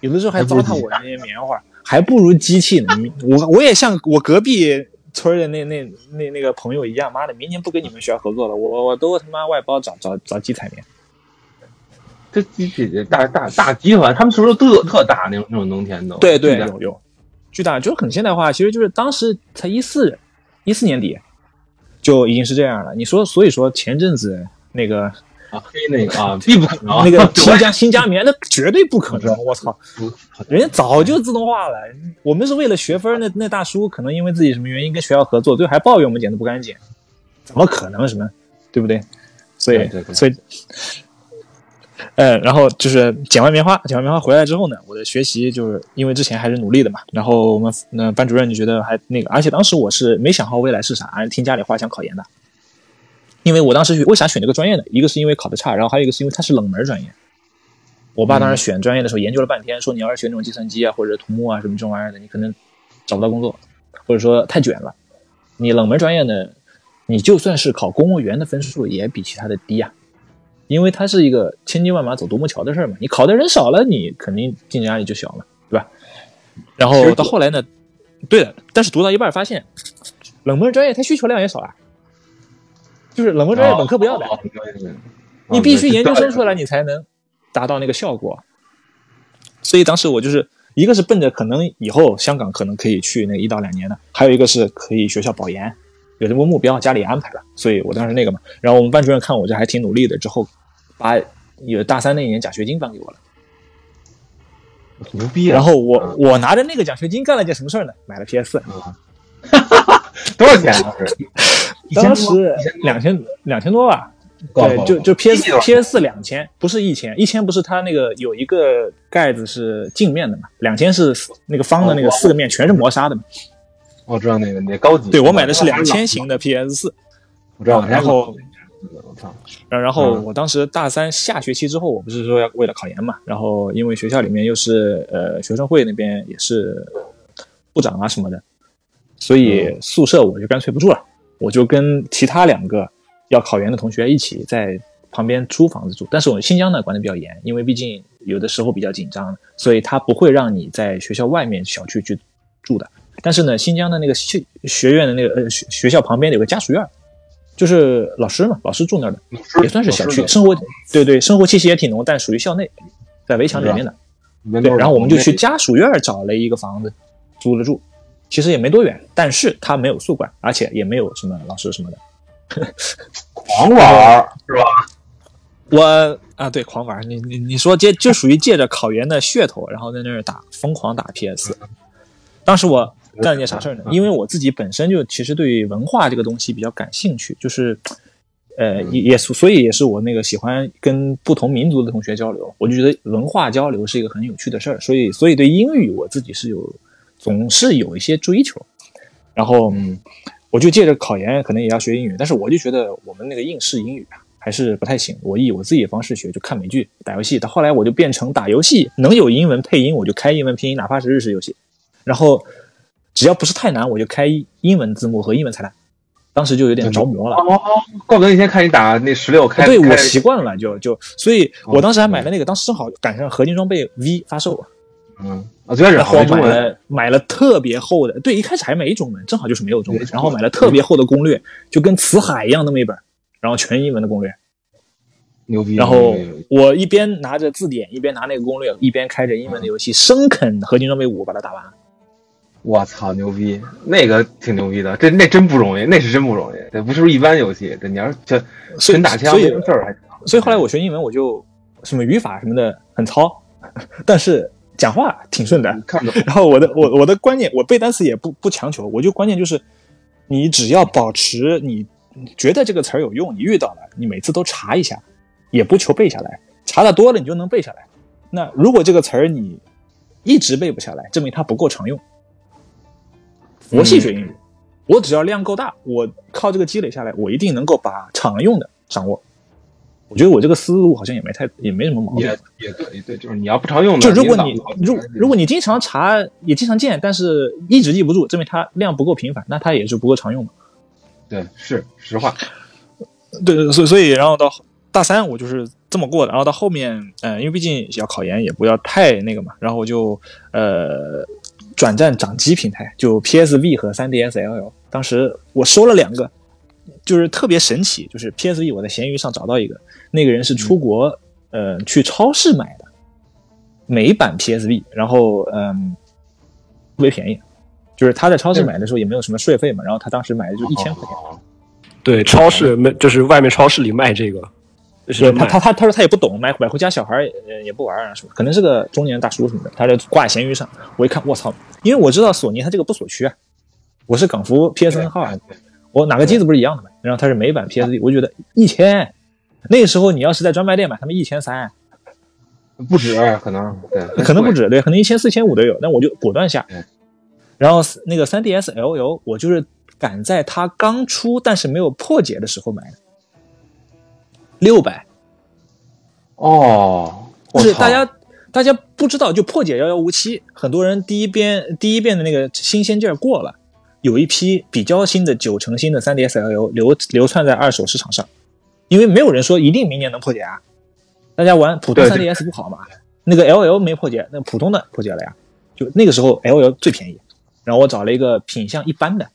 有的时候还糟蹋我那些棉花，还不如机器呢。我我也像我隔壁村的那那那那个朋友一样，妈的，明年不跟你们学校合作了，我我都他妈外包找找找机采棉。
这机器大大大集团，他们是不是特特大那种那种农田都？
对对，有有，巨大，就是很现代化。其实就是当时才一四一四年底就已经是这样了。你说，所以说前阵子那个
啊，黑那个啊，必不可能。
那个新疆新疆棉，那绝对不可能！我操，人家早就自动化了。我们是为了学分，那那大叔可能因为自己什么原因跟学校合作，最后还抱怨我们剪的不干净，怎么可能什么，对不对？所以所以呃，然后就是剪完棉花，剪完棉花回来之后呢，我的学习就是因为之前还是努力的嘛，然后我们那班主任就觉得还那个，而且当时我是没想好未来是啥，听家里话想考研的，因为我当时为啥选这个专业呢？一个是因为考的差，然后还有一个是因为它是冷门专业。我爸当时选专业的时候研究了半天，说你要是学那种计算机啊或者土木啊什么这种玩意儿的，你可能找不到工作，或者说太卷了。你冷门专业呢，你就算是考公务员的分数也比其他的低啊，因为它是一个千军万马走独木桥的事儿嘛。你考的人少了，你肯定竞争压力就小了，对吧？然后到后来呢，对的，但是读到一半发现，冷门专业它需求量也少啊，就是冷门专业本科不要的，你必须研究生出来你才能。达到那个效果，所以当时我就是一个是奔着可能以后香港可能可以去那一到两年的，还有一个是可以学校保研，有这么目标，家里安排了，所以我当时那个嘛。然后我们班主任看我这还挺努力的，之后把有大三那一年奖学金颁给我了，
牛逼！
然后我我拿着那个奖学金干了件什么事儿呢？买了 PS
多少钱？
当时两千两千多吧。对，就就 P S P S 四两千，不是一千，一千不是它那个有一个盖子是镜面的嘛？两千是那个方的那个四个面全是磨砂的嘛？
我知道那个那高级。
对我买的是两千型的 P S 四，
我知道。
然后我操，然然后我当时大三下学期之后，我不是说要为了考研嘛？然后因为学校里面又是呃学生会那边也是部长啊什么的，所以宿舍我就干脆不住了，我就跟其他两个。要考研的同学一起在旁边租房子住，但是我们新疆呢管的比较严，因为毕竟有的时候比较紧张，所以他不会让你在学校外面小区去住的。但是呢，新疆的那个学学院的那个呃学学校旁边有个家属院，就是老师嘛，老师住那儿的，也算是小区生活，对对，生活气息也挺浓，但属于校内，在围墙里面的。对，然后我们就去家属院找了一个房子租了住，其实也没多远，但是他没有宿管，而且也没有什么老师什么的。
狂玩是吧？
我啊，对，狂玩。你你你说借就属于借着考研的噱头，然后在那儿打疯狂打 PS。当时我干了件啥事儿呢？因为我自己本身就其实对文化这个东西比较感兴趣，就是呃也也所以也是我那个喜欢跟不同民族的同学交流，我就觉得文化交流是一个很有趣的事儿。所以所以对英语我自己是有总是有一些追求，然后嗯。我就借着考研，可能也要学英语，但是我就觉得我们那个应试英语啊，还是不太行。我以我自己的方式学，就看美剧、打游戏。到后来我就变成打游戏能有英文配音，我就开英文拼音，哪怕是日式游戏。然后只要不是太难，我就开英文字幕和英文彩蛋。当时就有点着魔了。哦，
怪不得那天看你打那十六开。
对我习惯了，就就，所以我当时还买了那个，当时正好赶上合金装备 V 发售。
嗯。我最开始
买了买了特别厚的，对，一开始还没中文，正好就是没有中文，然后买了特别厚的攻略，就跟辞海一样那么一本，然后全英文的攻略，
牛逼。
然后我一边拿着字典，一边拿那个攻略，一边开着英文的游戏，生啃合金装备五把它打完。
我操，牛逼！那个挺牛逼的，这那真不容易，那是真不容易，这不是一般游戏。这你要是就纯打枪，
所以
事儿还
所以后来我学英文，我就什么语法什么的很糙，但是。讲话挺顺的，然后我的我我的观念，我背单词也不不强求，我就关键就是，你只要保持你觉得这个词儿有用，你遇到了，你每次都查一下，也不求背下来，查的多了你就能背下来。那如果这个词儿你一直背不下来，证明它不够常用。佛系学英语，我只要量够大，我靠这个积累下来，我一定能够把常用的掌握。我觉得我这个思路好像也没太也没什么毛病，
也也对，对，就是你要不常用的，
就如果你如如果你经常查也经常见，但是一直记不住，证明它量不够频繁，那它也是不够常用的。
对，是实话。
对对，所以所以然后到大三我就是这么过的，然后到后面，嗯，因为毕竟要考研，也不要太那个嘛，然后我就呃转战掌机平台，就 PSV 和 3DS LL，当时我收了两个。就是特别神奇，就是 PSV 我在闲鱼上找到一个，那个人是出国，呃，去超市买的美版 PSV，然后嗯，特别便宜，就是他在超市买的时候也没有什么税费嘛，然后他当时买的就一千块钱。
对，超市没，就是外面超市里卖这个，
是他他他他说他也不懂，买买回家小孩呃也不玩啊什么，可能是个中年大叔什么的，他就挂闲鱼上，我一看我操，因为我知道索尼它这个不锁区啊，我是港服 PSN 号啊。我哪个机子不是一样的嘛？然后它是美版 PSV，我觉得一千，那个时候你要是在专卖店买，他们一千三，
不止，可能对，
可能不止，对，可能一千四、千五都有。那我就果断下
嗯。
然后那个 3DS LL，我就是赶在它刚出但是没有破解的时候买的，六百。
哦，
就是大家大家不知道，就破解遥遥无期，很多人第一遍第一遍的那个新鲜劲儿过了，有一批比较新的九成新的 3DS LL 流流窜在二手市场上，因为没有人说一定明年能破解啊，大家玩普通
对对。
3DS 不好嘛，那个 LL 没破解，那普通的破解了呀，就那个时候 LL 最便宜，然后我找了一个品相一般的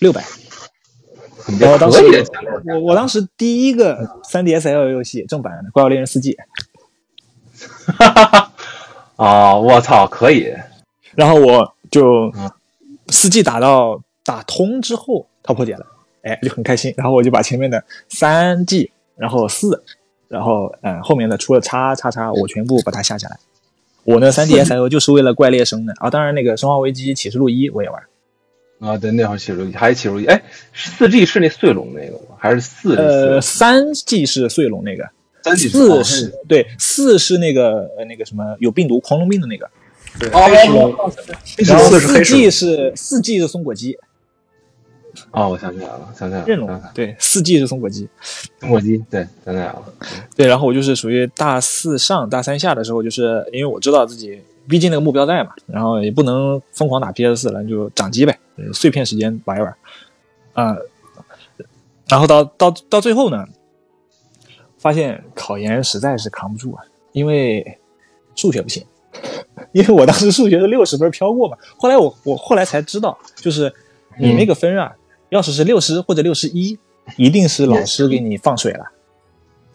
六百，
很
然后当时我我当时第一个 3DS LL 游戏正版的《怪物猎人四季》。
啊！我操，可以，
然后我就
嗯。
四 G 打到打通之后，它破解了，哎，就很开心。然后我就把前面的三 G，然后四，然后嗯后面的除了叉叉叉，我全部把它下下来。我那三 DS L 就是为了怪猎生的啊，当然那个《生化危机启示录一》我也玩，
啊！对，那会儿起如还启示录一哎，四 G 是那碎龙那个吗？还是四 G？
呃，三 G 是碎龙那个，
三 G
四是对四是那个呃那个什么有病毒狂龙病的那个，
哦，
然后四 G 是四 G 是松果鸡，
哦，我想起来了，想起来了，
任龙对四季是松果鸡，
中国机，对，想起来了，
对，然后我就是属于大四上大三下的时候，就是因为我知道自己毕竟那个目标在嘛，然后也不能疯狂打 PS 四了，就掌机呗，呃碎片时间玩一玩，啊、然后到到到最后呢，发现考研实在是扛不住啊，因为数学不行，因为我当时数学是六十分飘过嘛，后来我我后来才知道，就是你那个分啊，要是是六十或者六十一，一定是老师给你放水了。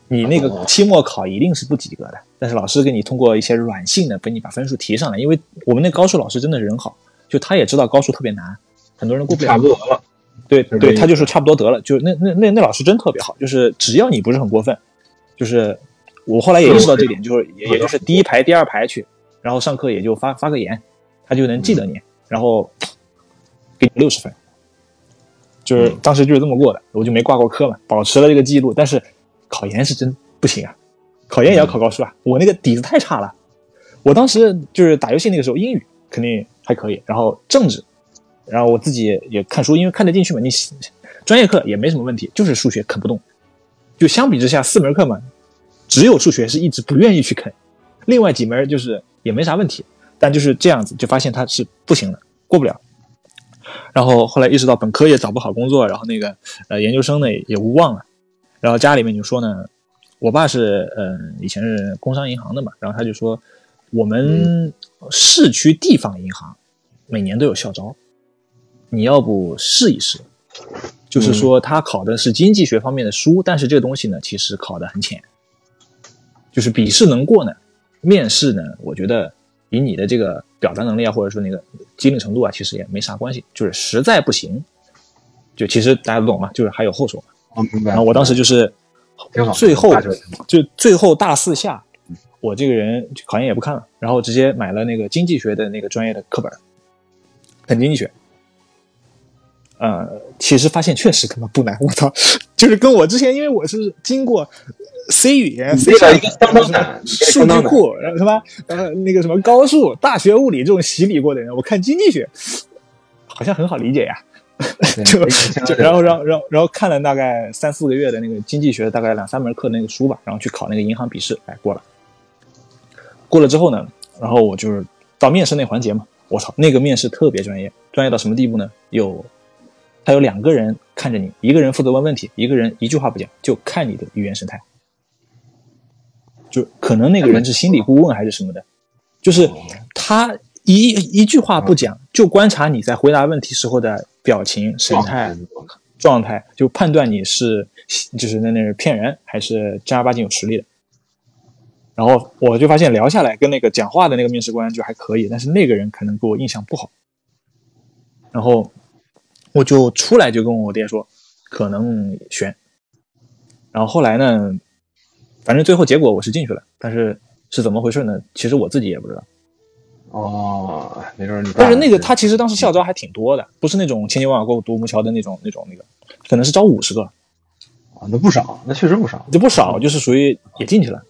你那个期末考一定是不及格的，但是老师给你通过一些软性的给你把分数提上来，因为我们那高数老师真的是人好，就他也知道高数特别难，很多人过不了
差。不多了。
对对，他就是差不多得了，就那那那那老师真特别好，就是只要你不是很过分，就是我后来也意识到这点，就是也也就是第一排、第二排去，然后上课也就发发个言，他就能记得你，然后给你六十分，就是当时就是这么过的，我就没挂过科嘛，保持了这个记录，但是考研是真不行啊，考研也要考高数啊，我那个底子太差了，我当时就是打游戏那个时候，英语肯定还可以，然后政治。然后我自己也看书，因为看得进去嘛。你专业课也没什么问题，就是数学啃不动。就相比之下，四门课嘛，只有数学是一直不愿意去啃，另外几门就是也没啥问题。但就是这样子，就发现它是不行了，过不了。然后后来意识到本科也找不好工作，然后那个呃研究生呢也无望了。然后家里面就说呢，我爸是呃以前是工商银行的嘛，然后他就说我们市区地方银行每年都有校招。你要不试一试？就是说，他考的是经济学方面的书，但是这个东西呢，其实考的很浅。就是笔试能过呢，面试呢，我觉得以你的这个表达能力啊，或者说那个机灵程度啊，其实也没啥关系。就是实在不行，就其实大家都懂嘛，就是还有后手嘛。
哦，明白。
然后我当时就是
挺好，
最后就最后大四下，我这个人考研也不看了，然后直接买了那个经济学的那个专业的课本，啃经济学。呃，其实发现确实他妈不难，我操，就是跟我之前，因为我是经过 C 语言、C
这个
上
一个相当难，
数据库，然后什么呃那个什么高数、大学物理这种洗礼过的人，我看经济学好像很好理解呀。就就然后然后然后然后看了大概三四个月的那个经济学，大概两三门课那个书吧，然后去考那个银行笔试，哎过了。过了之后呢，然后我就是到面试那环节嘛，我操，那个面试特别专业，专业到什么地步呢？有他有两个人看着你，一个人负责问问题，一个人一句话不讲，就看你的语言神态。就可能那个人是心理顾问还是什么的，就是他一一句话不讲，就观察你在回答问题时候的表情、神态、状态，就判断你是就是那那是骗人还是正儿八经有实力的。然后我就发现聊下来跟那个讲话的那个面试官就还可以，但是那个人可能给我印象不好。然后我就出来就跟我爹说，可能悬。然后后来呢，反正最后结果我是进去了，但是是怎么回事呢？其实我自己也不知道。
哦，没准儿你。
但是那个他其实当时校招还挺多的，不是那种千军万马过独木桥的那种那种那个，可能是招五十个，
啊，那不少，那确实不少。
就不少，就是属于也进去了。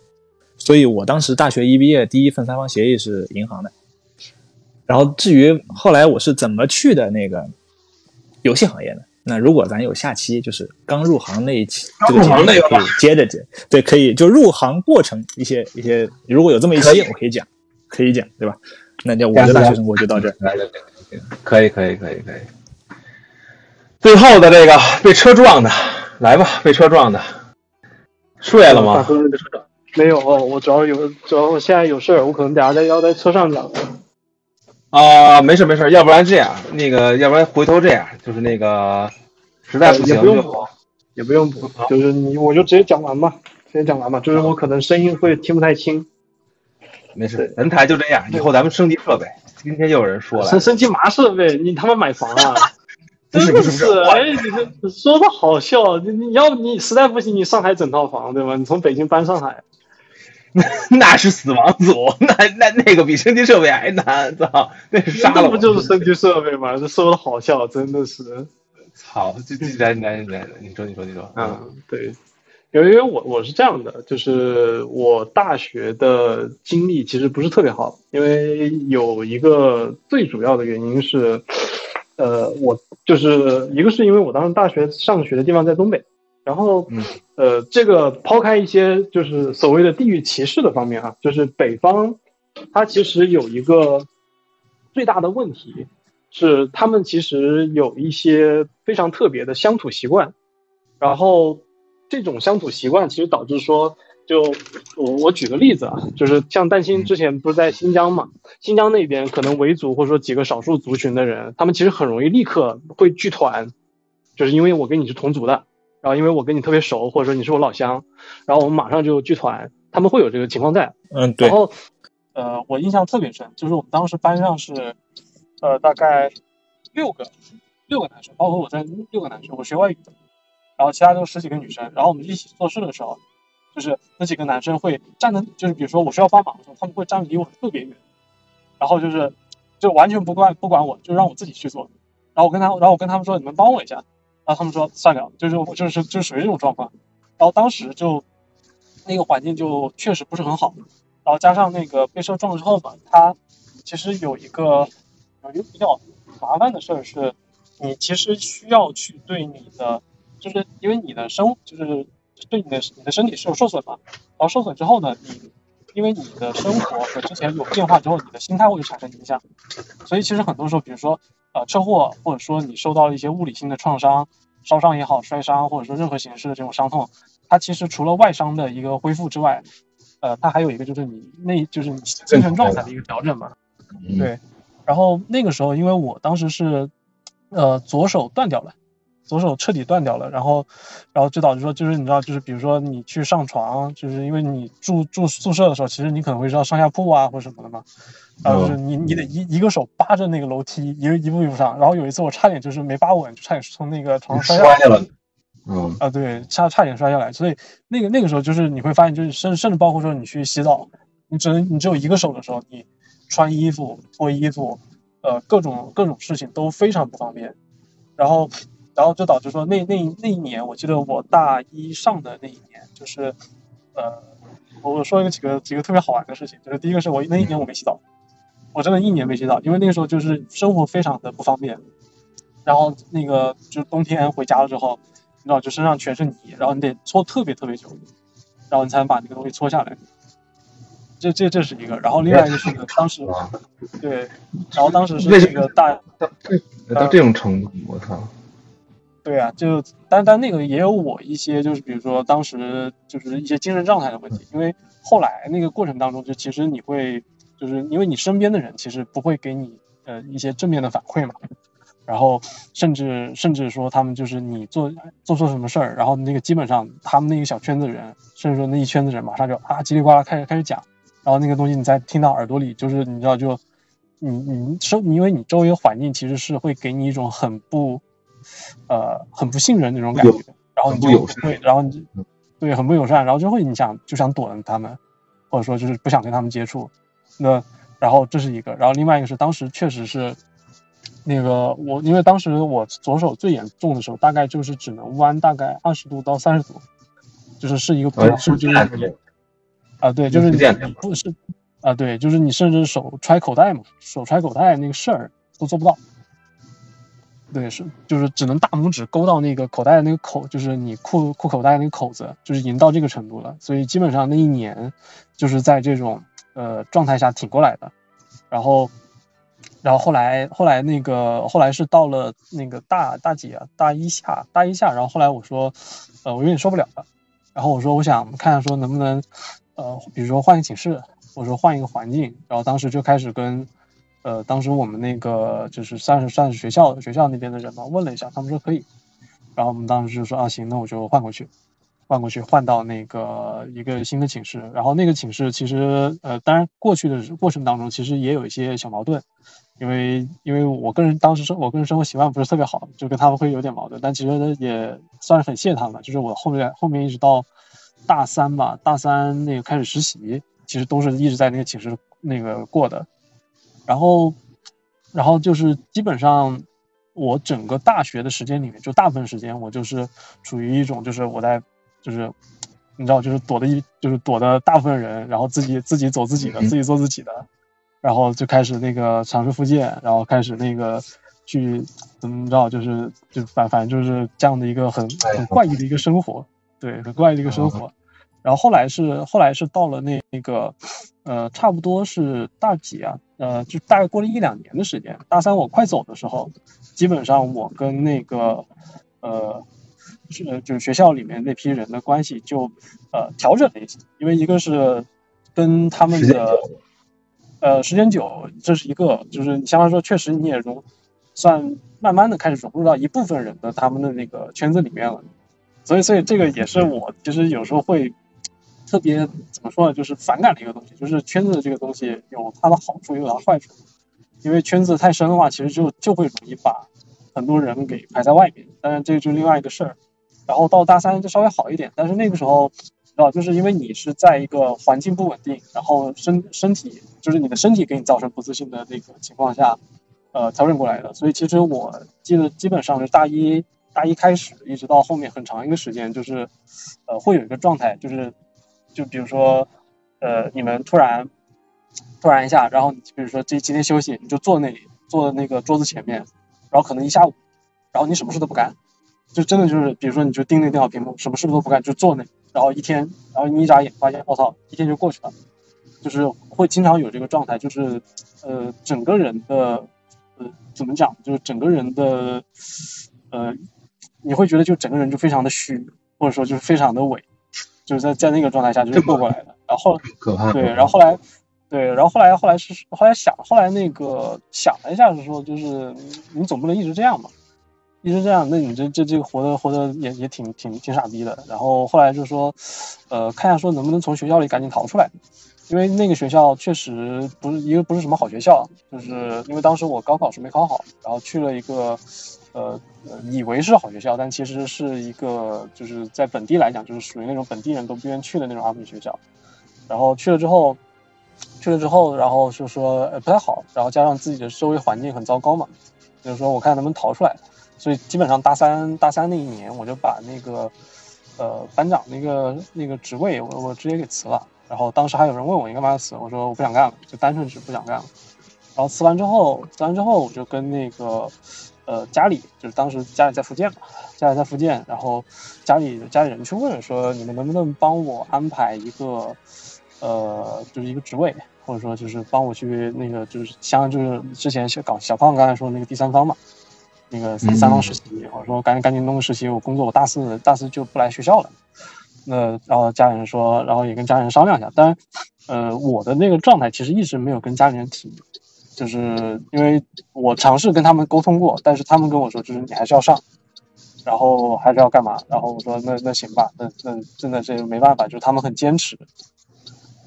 所以我当时大学一毕业，第一份三方协议是银行的。然后至于后来我是怎么去的那个游戏行业呢？那如果咱有下期，就是刚入行那一期，这个节目可以接着接，对，可以就入行过程一些一些，如果有这么一期，我可以讲，可以讲，对吧？那就我的大学生活就到这儿。
可以，可以，可以，可以。最后的这个被车撞的，来吧，被车撞的，睡了吗？
没有，我主要有，主要我现在有事儿，我可能等下在要在车上讲。
啊，没事没事，要不然这样，那个，要不然回头这样，就是那个，实在不行
也不用补，也不用补，就是你我就直接讲完吧，直接讲完吧，就是我可能声音会听不太清。
没事，人台就这样，以后咱们升级设备。今天又有人说了，
升升级嘛设备？你他妈买房啊？真的是，哎，你这说的好笑，你你要你实在不行，你上海整套房对吧？你从北京搬上海。
那是死亡组，那那那个比升级设备还难，操！那是杀了。
不就是升级设备吗？这说的好笑，真的是。
操！这这来来来，你说你说你说。
嗯，对，因为我我是这样的，就是我大学的经历其实不是特别好，因为有一个最主要的原因是，呃，我就是一个是因为我当时大学上学的地方在东北。然后，呃，这个抛开一些就是所谓的地域歧视的方面啊，就是北方，它其实有一个最大的问题，是他们其实有一些非常特别的乡土习惯，然后这种乡土习惯其实导致说，就我我举个例子啊，就是像蛋星之前不是在新疆嘛，新疆那边可能维族或者说几个少数族群的人，他们其实很容易立刻会聚团，就是因为我跟你是同族的。然后因为我跟你特别熟，或者说你是我老乡，然后我们马上就聚团，他们会有这个情况在。
嗯，对。
然后，呃，我印象特别深，就是我们当时班上是，呃，大概六个，六个男生，包括我在六个男生，我学外语的，然后其他都十几个女生。然后我们一起做事的时候，就是那几个男生会站的，就是比如说我需要帮忙的时候，他们会站离我特别远，然后就是就完全不管不管我，就让我自己去做。然后我跟他，然后我跟他们说，你们帮我一下。然后他们说算了，就是我就是就属于这种状况。然后当时就那个环境就确实不是很好。然后加上那个被车撞了之后嘛，他其实有一个有一个比较麻烦的事儿是，你其实需要去对你的，就是因为你的生就是对你的你的身体是有受损嘛。然后受损之后呢，你因为你的生活和之前有变化之后，你的心态会产生影响。所以其实很多时候，比如说。呃，车祸或者说你受到了一些物理性的创伤，烧伤也好，摔伤或者说任何形式的这种伤痛，它其实除了外伤的一个恢复之外，呃，它还有一个就是你内就是你精神状态的一个调整嘛。对。然后那个时候，因为我当时是，呃，左手断掉了，左手彻底断掉了，然后，然后就导致说，就是你知道，就是比如说你去上床，就是因为你住住宿舍的时候，其实你可能会知道上下铺啊或者什么的嘛。然后就是你，你得一一个手扒着那个楼梯，一个一步一步上。然后有一次我差点就是没扒稳，就差点从那个床上
摔下来。嗯
啊，对，差差点摔下来。所以那个那个时候就是你会发现，就是甚甚至包括说你去洗澡，你只能你只有一个手的时候，你穿衣服、脱衣服，呃，各种各种事情都非常不方便。然后然后就导致说那那那一年，我记得我大一上的那一年，就是呃，我说一个几个几个特别好玩的事情，就是第一个是我那一年我没洗澡。我真的一年没洗澡，因为那个时候就是生活非常的不方便，然后那个就冬天回家了之后，你知道就身上全是泥，然后你得搓特别特别久，然后你才能把那个东西搓下来。这这这是一个，然后另外一个是当时对，然后当时是那个大
到这种程度，我操！
对啊，就但但那个也有我一些就是比如说当时就是一些精神状态的问题，因为后来那个过程当中就其实你会。就是因为你身边的人其实不会给你呃一些正面的反馈嘛，然后甚至甚至说他们就是你做做错什么事儿，然后那个基本上他们那个小圈子人，甚至说那一圈子人马上就啊叽里呱啦开始开始讲，然后那个东西你再听到耳朵里，就是你知道就你你周因为你周围环境其实是会给你一种很不呃很不信任那种感觉，然后你就会然后你对很不友善，然后就会你想就想躲着他们，或者说就是不想跟他们接触。那，然后这是一个，然后另外一个是当时确实是，那个我因为当时我左手最严重的时候，大概就是只能弯大概二十度到三十度，就是是一个不是就是啊，对，就是
福建的吗
不是啊，对，就是你甚至手揣口袋嘛，手揣口袋那个事儿都做不到。对，是就是只能大拇指勾到那个口袋的那个口，就是你裤裤口袋那个口子，就是已经到这个程度了。所以基本上那一年就是在这种呃状态下挺过来的。然后，然后后来后来那个后来是到了那个大大几啊，大一下大一下，然后后来我说，呃，我有点受不了了。然后我说我想看看说能不能呃，比如说换个寝室，我说换一个环境。然后当时就开始跟。呃，当时我们那个就是算是算是学校学校那边的人嘛，问了一下，他们说可以，然后我们当时就说啊，行，那我就换过去，换过去换到那个一个新的寝室，然后那个寝室其实呃，当然过去的过程当中其实也有一些小矛盾，因为因为我个人当时生我个人生活习惯不是特别好，就跟他们会有点矛盾，但其实也算是很谢他们，就是我后面后面一直到大三吧，大三那个开始实习，其实都是一直在那个寝室那个过的。然后，然后就是基本上，我整个大学的时间里面，就大部分时间我就是处于一种，就是我在，就是你知道，就是躲的一，就是躲的大部分人，然后自己自己走自己的，自己做自己的，然后就开始那个尝试复健，然后开始那个去怎么着，就是就反反正就是这样的一个很很怪异的一个生活，对，很怪异的一个生活。然后后来是后来是到了那那个，呃，差不多是大几啊？呃，就大概过了一两年的时间。大三我快走的时候，基本上我跟那个，呃，是就是学校里面那批人的关系就呃调整了一些，因为一个是跟他们的，呃，时间久，这是一个，就是你相当于说确实你也融，算慢慢的开始融入到一部分人的他们的那个圈子里面了。所以，所以这个也是我其实有时候会。特别怎么说呢？就是反感的一个东西，就是圈子这个东西有它的好处，也有它坏处。因为圈子太深的话，其实就就会容易把很多人给排在外面。当然，这就是另外一个事儿。然后到大三就稍微好一点，但是那个时候，知道就是因为你是在一个环境不稳定，然后身身体就是你的身体给你造成不自信的那个情况下，呃，调整过来的。所以其实我记得基本上是大一大一开始，一直到后面很长一个时间，就是呃，会有一个状态，就是。就比如说，呃，你们突然突然一下，然后比如说这今天休息，你就坐那里，坐那个桌子前面，然后可能一下午，然后你什么事都不干，就真的就是，比如说你就盯那电脑屏幕，什么事都不干，就坐那，然后一天，然后你一眨眼发现，我操，一天就过去了，就是会经常有这个状态，就是呃，整个人的呃怎么讲，就是整个人的呃，你会觉得就整个人就非常的虚，或者说就是非常的萎。就是在在那个状态下就是过过来的，然后
可怕，
对，然后后来，对，然后后来后来是后来想，后来那个想了一下，是说就是你总不能一直这样嘛，一直这样，那你这这这个活的活的也也挺挺挺傻逼的。然后后来就说，呃，看一下说能不能从学校里赶紧逃出来，因为那个学校确实不是一个不是什么好学校，就是因为当时我高考是没考好，然后去了一个。呃，以为是好学校，但其实是一个就是在本地来讲，就是属于那种本地人都不愿去的那种阿美学校。然后去了之后，去了之后，然后就说呃不太好，然后加上自己的周围环境很糟糕嘛，就是说我看能不能逃出来。所以基本上大三大三那一年，我就把那个呃班长那个那个职位我我直接给辞了。然后当时还有人问我你干嘛要辞，我说我不想干了，就单纯是不想干了。然后辞完之后，辞完之后我就跟那个。呃，家里就是当时家里在福建嘛，家里在福建，然后家里家里人去问说，你们能不能帮我安排一个，呃，就是一个职位，或者说就是帮我去那个，就是像就是之前小搞小胖刚才说那个第三方嘛，那个三方实习，或者说赶紧赶紧弄个实习，我工作我大四大四就不来学校了。那然后家里人说，然后也跟家里人商量一下，当然，呃，我的那个状态其实一直没有跟家里人提。就是因为我尝试跟他们沟通过，但是他们跟我说，就是你还是要上，然后还是要干嘛？然后我说那那行吧，那那真的是没办法，就是他们很坚持，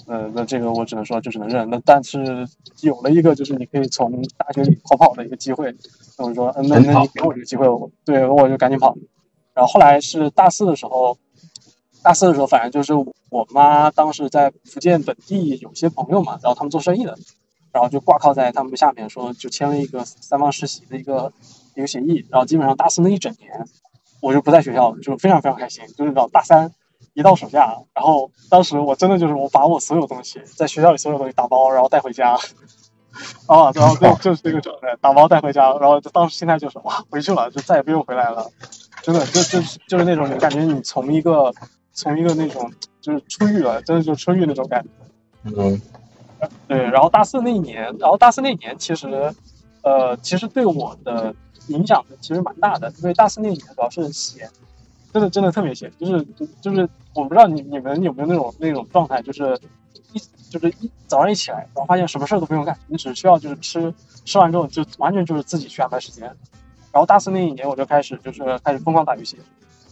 呃，那这个我只能说就只能认。那但是有了一个就是你可以从大学里逃跑的一个机会，那我说嗯那那你给我这个机会，我对我就赶紧跑。然后后来是大四的时候，大四的时候反正就是我妈当时在福建本地有些朋友嘛，然后他们做生意的。然后就挂靠在他们下面，说就签了一个三方实习的一个一个协议。然后基本上大四那一整年，我就不在学校了，就非常非常开心。就是到大三，一到暑假，然后当时我真的就是我把我所有东西在学校里所有东西打包，然后带回家，啊，然后就就是这个状态，打包带回家，然后就当时心态就是哇，回去了就再也不用回来了，真的就就就是那种你感觉你从一个从一个那种就是出狱了，真的就出狱那种感觉。
嗯，
对，然后大四那一年，然后大四那一年其实，呃，其实对我的影响其实蛮大的，因为大四那一年主要是闲，真的真的特别闲，就是就是我不知道你你们有没有那种那种状态，就是一就是一早上一起来，然后发现什么事儿都不用干，你只需要就是吃吃完之后就完全就是自己去安排时间。然后大四那一年我就开始就是开始疯狂打游戏，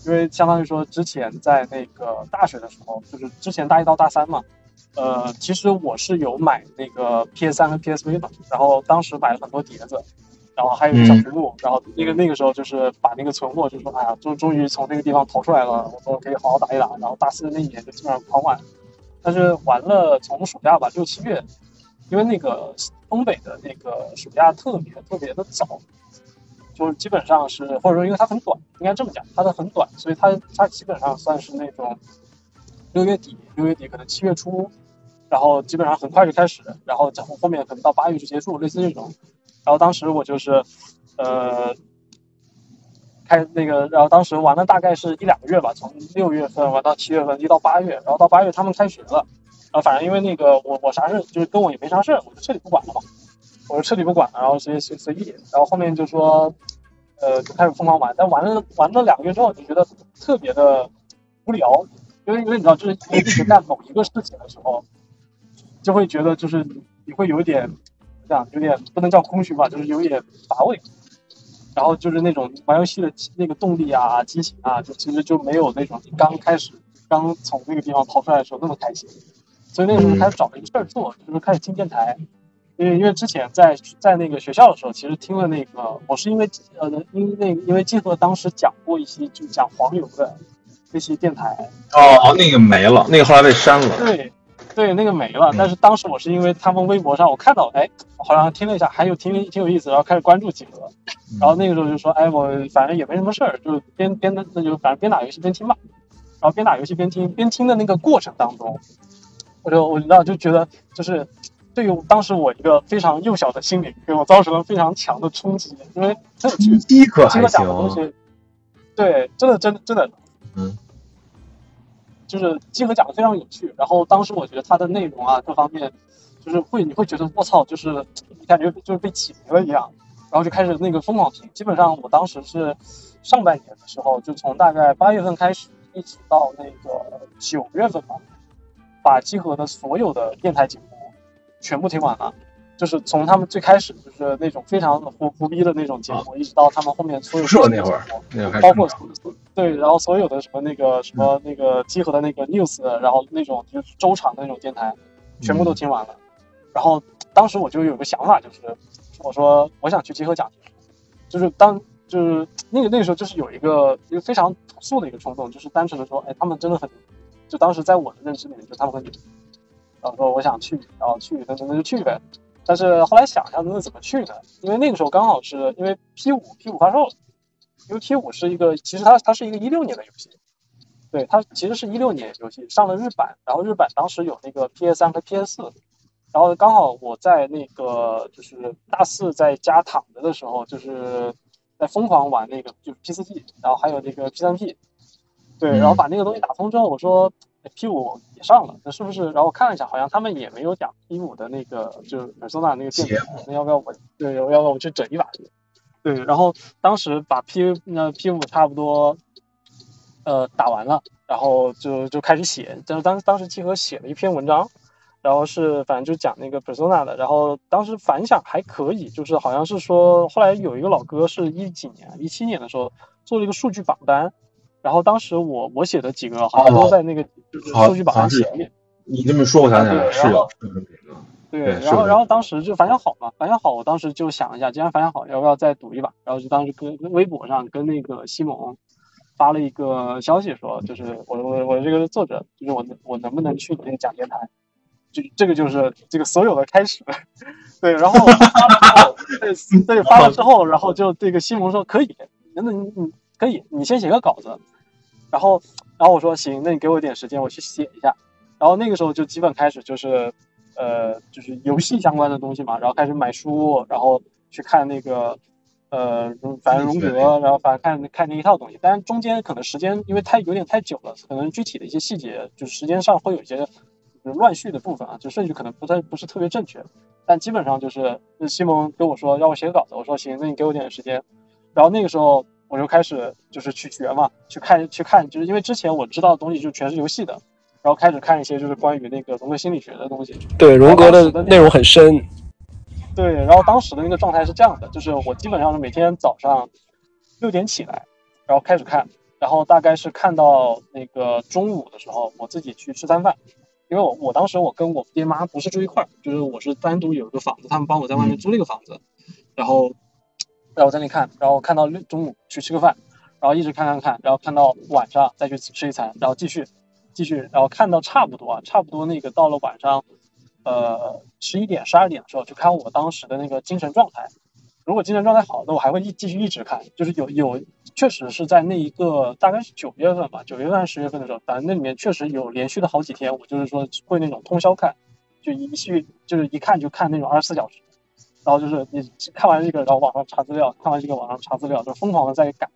因为相当于说之前在那个大学的时候，就是之前大一到大三嘛。呃，其实我是有买那个 PS 三和 PSV 的，然后当时买了很多碟子，然后还有一个小屏幕，然后那个那个时候就是把那个存货，就说哎呀，终终于从那个地方逃出来了，我说可以好好打一打。然后大四那一年就基本上狂玩，但是玩了从暑假吧六七月，因为那个东北的那个暑假特别特别的早，就是基本上是或者说因为它很短，应该这么讲，它的很短，所以它它基本上算是那种六月底六月底可能七月初。然后基本上很快就开始，然后后后面可能到八月就结束，类似这种。然后当时我就是，呃，开那个，然后当时玩了大概是一两个月吧，从六月份玩到七月份，一到八月，然后到八月他们开学了，然后反正因为那个我我啥事就是跟我也没啥事我就彻底不管了嘛，我就彻底不管了，然后随随随意。然后后面就说，呃，就开始疯狂玩，但玩了玩了两个月之后就觉得特别的无聊，因为因为你知道，就是一直干某一个事情的时候。就会觉得就是你会有点这样，有点不能叫空虚吧，就是有点乏味。然后就是那种玩游戏的那个动力啊、激情啊，就其实就没有那种刚开始刚从那个地方逃出来的时候那么开心。所以那个时候开始找了一个事儿做，就是开始听电台。因为因为之前在在那个学校的时候，其实听了那个，我是因为呃，因为那因为季和当时讲过一些就讲黄油的那些电台。
哦，那个没了，那个后来被删了。
对。对，那个没了。但是当时我是因为他们微博上我看到，哎，好像听了一下，还有挺挺有意思，然后开始关注几个。然后那个时候就说，哎，我反正也没什么事儿，就边边的那就反正边打游戏边听吧。然后边打游戏边听，边听的那个过程当中，我就我知道就觉得，就是对于当时我一个非常幼小的心灵，给我造成了非常强的冲击。因为这个
饥渴还
讲的东西，对，真的真的真的，
嗯。
就是集合讲的非常有趣，然后当时我觉得它的内容啊各方面，就是会你会觉得我操，就是感觉就是被启迪了一样，然后就开始那个疯狂听。基本上我当时是上半年的时候，就从大概八月份开始，一直到那个九月份吧，把集合的所有的电台节目全部听完了。就是从他们最开始就是那种非常胡胡逼的那种节目，一直到他们后面所有
热那会儿，
包括对，然后所有的什么那个什么那个集合的那个 news，然后那种就是周长的那种电台，全部都听完了。然后当时我就有个想法，就是我说我想去集合讲，就是当就是那个那个时候就是有一个一个非常朴素的一个冲动，就是单纯的说，哎，他们真的很，就当时在我的认知里面，就他们很，然后说我想去，然后去，那那就去呗。但是后来想一下，那怎么去呢？因为那个时候刚好是因为 P 五 P 五发售了，因为 P 五是一个，其实它它是一个一六年的游戏，对，它其实是一六年游戏上了日版，然后日版当时有那个 PS 三和 PS 四，然后刚好我在那个就是大四在家躺着的时候，就是在疯狂玩那个就是 P 四 P，然后还有那个 P 三 P，对，然后把那个东西打通之后，我说。P 五也上了，那是不是？然后我看了一下，好像他们也没有讲 P 五的那个，就是 Persona 那个电台。那要不要我？对，要不要我去整一把？对，然后当时把 P 那 P 五差不多，呃，打完了，然后就就开始写。就是当当时集合写了一篇文章，然后是反正就讲那个 Persona 的。然后当时反响还可以，就是好像是说后来有一个老哥是一几年，一七年的时候做了一个数据榜单。然后当时我我写的几个好像都在那个就是数据榜前面。
你这么说，我想起来是有。
对，然后然后当时就反响好嘛，反响好，我当时就想一下，既然反响好，要不要再赌一把？然后就当时跟微博上跟那个西蒙发了一个消息，说就是我我我这个作者，就是我我能不能去你那个讲电台？就这个就是这个所有的开始。对，然后发了之后，对对发了之后，然后就这个西蒙说可以，那那你你可以，你先写个稿子。然后然后我说行，那你给我点时间，我去写一下。然后那个时候就基本开始就是，呃，就是游戏相关的东西嘛，然后开始买书，然后去看那个，呃，反正荣格，然后反正看看那一套东西。但是中间可能时间因为太有点太久了，可能具体的一些细节就是时间上会有一些乱序的部分啊，就顺序可能不太不是特别正确。但基本上就是西蒙跟我说让我写稿子，我说行，那你给我点时间。然后那个时候我就开始就是去学嘛，去看去看，就是因为之前我知道的东西就全是游戏的，然后开始看一些就是关于那个荣格心理学的东西。
对，荣格的内容很深。
对，然后当时的那个状态是这样的，就是我基本上是每天早上六点起来，然后开始看，然后大概是看到那个中午的时候，我自己去吃餐饭，因为我我当时我跟我爹妈不是住一块儿，就是我是单独有一个房子，他们帮我在外面租了一个房子，然后。然后我在那看，然后看到中午去吃个饭，然后一直看看看，然后看到晚上再去吃一餐，然后继续继续，然后看到差不多啊，差不多那个到了晚上，呃十一点十二点的时候，就看我当时的那个精神状态。如果精神状态好，那我还会一继续一直看。就是有有确实是在那一个大概是九月份吧，九月份十月份的时候，反正那里面确实有连续的好几天，我就是说会那种通宵看，就一续就是一看就看那种二十四小时。然后就是你看完这个，然后网上查资料，看完这个网上查资料，就疯狂的在改。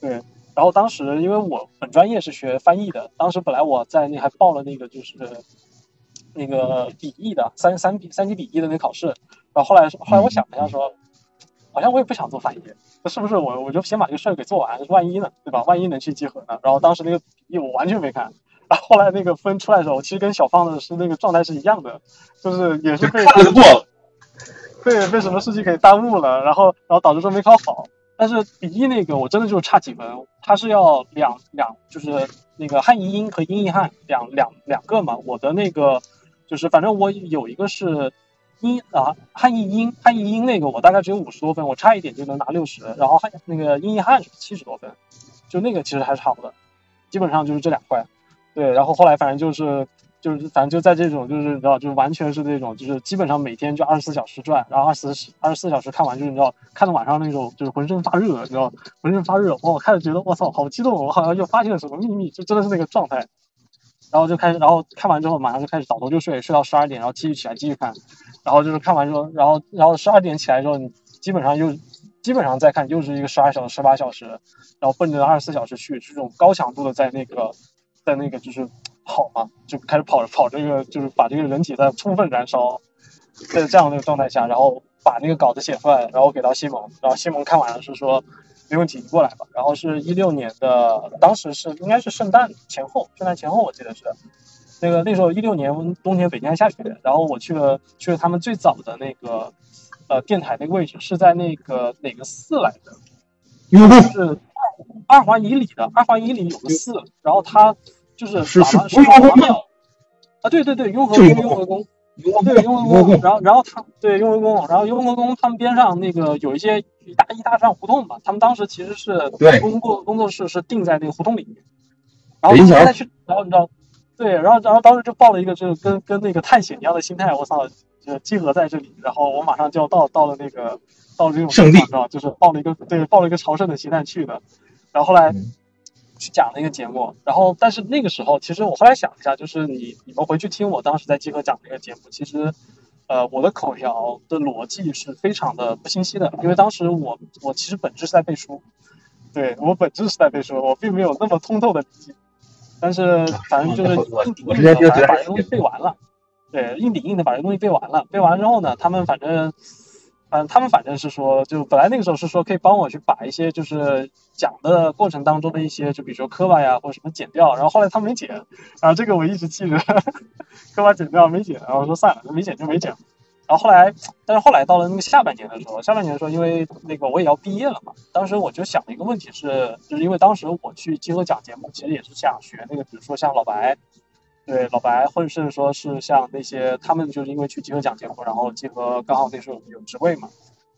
对，然后当时因为我本专业是学翻译的，当时本来我在那还报了那个就是那个笔译的三三笔三级笔译的那考试。然后后来后来我想了一下，说好像我也不想做翻译，那是不是我我就先把这个事儿给做完，万一呢，对吧？万一能去集合呢？然后当时那个笔译我完全没看。然后后来那个分出来的时候，其实跟小胖的是那个状态是一样的，就是也是被
看了过了。
被被什么事情给耽误了，然后然后导致说没考好。但是笔译那个我真的就是差几分，它是要两两就是那个汉译英和英译汉两两两个嘛。我的那个就是反正我有一个是英啊汉译英汉译英那个我大概只有五十多分，我差一点就能拿六十。然后汉那个英译汉是七十多分，就那个其实还是好的，基本上就是这两块。对，然后后来反正就是。就是反正就在这种，就是你知道，就是完全是那种，就是基本上每天就二十四小时转，然后二十二十四小时看完，就是你知道，看到晚上那种，就是浑身发热，你知道，浑身发热。我开始觉得我操，好激动，我好像又发现了什么秘密，就真的是那个状态。然后就开始，然后看完之后马上就开始倒头就睡，睡到十二点，然后继续起来继续看。然后就是看完之后，然后然后十二点起来之后，你基本上又基本上再看又是一个十二小时、十八小时，然后奔着二十四小时去，是这种高强度的在那个在那个就是。跑嘛，就开始跑跑这个，就是把这个人体在充分燃烧，在这样的一个状态下，然后把那个稿子写出来，然后给到西蒙，然后西蒙看完了是说没问题，你过来吧。然后是一六年的，当时是应该是圣诞前后，圣诞前后我记得是那个那时候一六年冬天北京还下雪，然后我去了去了他们最早的那个呃电台那个位置，是在那个哪个寺来着？是二环以里的，二环以里有个寺，然后他。就是是是雍和庙啊，对对对，雍和宫雍和宫，对雍和宫，然后然后他对雍和宫，然后雍和宫他们边上那个有一些一大一大串胡同嘛，他们当时其实是工作工作室是定在那个胡同里面，然后现在去，然后你知道，对，然后然后当时就抱了一个就是跟跟那个探险一样的心态，我操，就集合在这里，然后我马上就要到到了那个到了这种
圣地，
知道，就是抱了一个对抱了一个朝圣的心态去的，然后后来。去讲那个节目，然后但是那个时候，其实我后来想一下，就是你你们回去听我当时在集合讲那个节目，其实，呃，我的口条的逻辑是非常的不清晰的，因为当时我我其实本质是在背书，对我本质是在背书，我并没有那么通透的理解，但是反正就是硬顶硬的把这东西背完了，对，硬顶硬的把这东西背完了，背完之后呢，他们反正。嗯，他们反正是说，就本来那个时候是说可以帮我去把一些就是讲的过程当中的一些，就比如说磕巴呀或者什么剪掉，然后后来他没剪，然后这个我一直记着，磕巴剪掉没剪，然后说算了，没剪就没剪。然后后来，但是后来到了那个下半年的时候，下半年的时候，因为那个我也要毕业了嘛，当时我就想了一个问题是，就是因为当时我去集合讲节目，其实也是想学那个，比如说像老白。对老白，或者是说是像那些他们就是因为去集合讲节目，然后集合刚好那时候有职位嘛，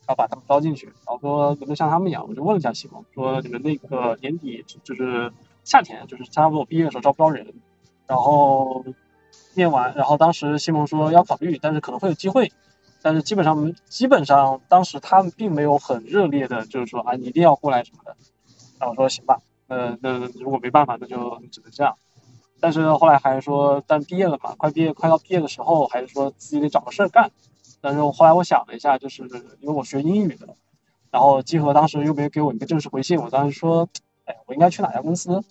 然后把他们招进去，然后说能不能像他们一样，我就问了一下西蒙，说你们那个年底就是夏天，就是差不多毕业的时候招不招人，然后面完，然后当时西蒙说要考虑，但是可能会有机会，但是基本上基本上当时他们并没有很热烈的，就是说啊你一定要过来什么的，然后我说行吧。呃，那如果没办法，那就只能这样。但是后来还是说，但毕业了嘛，快毕业，快到毕业的时候，还是说自己得找个事儿干。但是后来我想了一下，就是因为我学英语的，然后集合当时又没给我一个正式回信，我当时说，哎，我应该去哪家公司？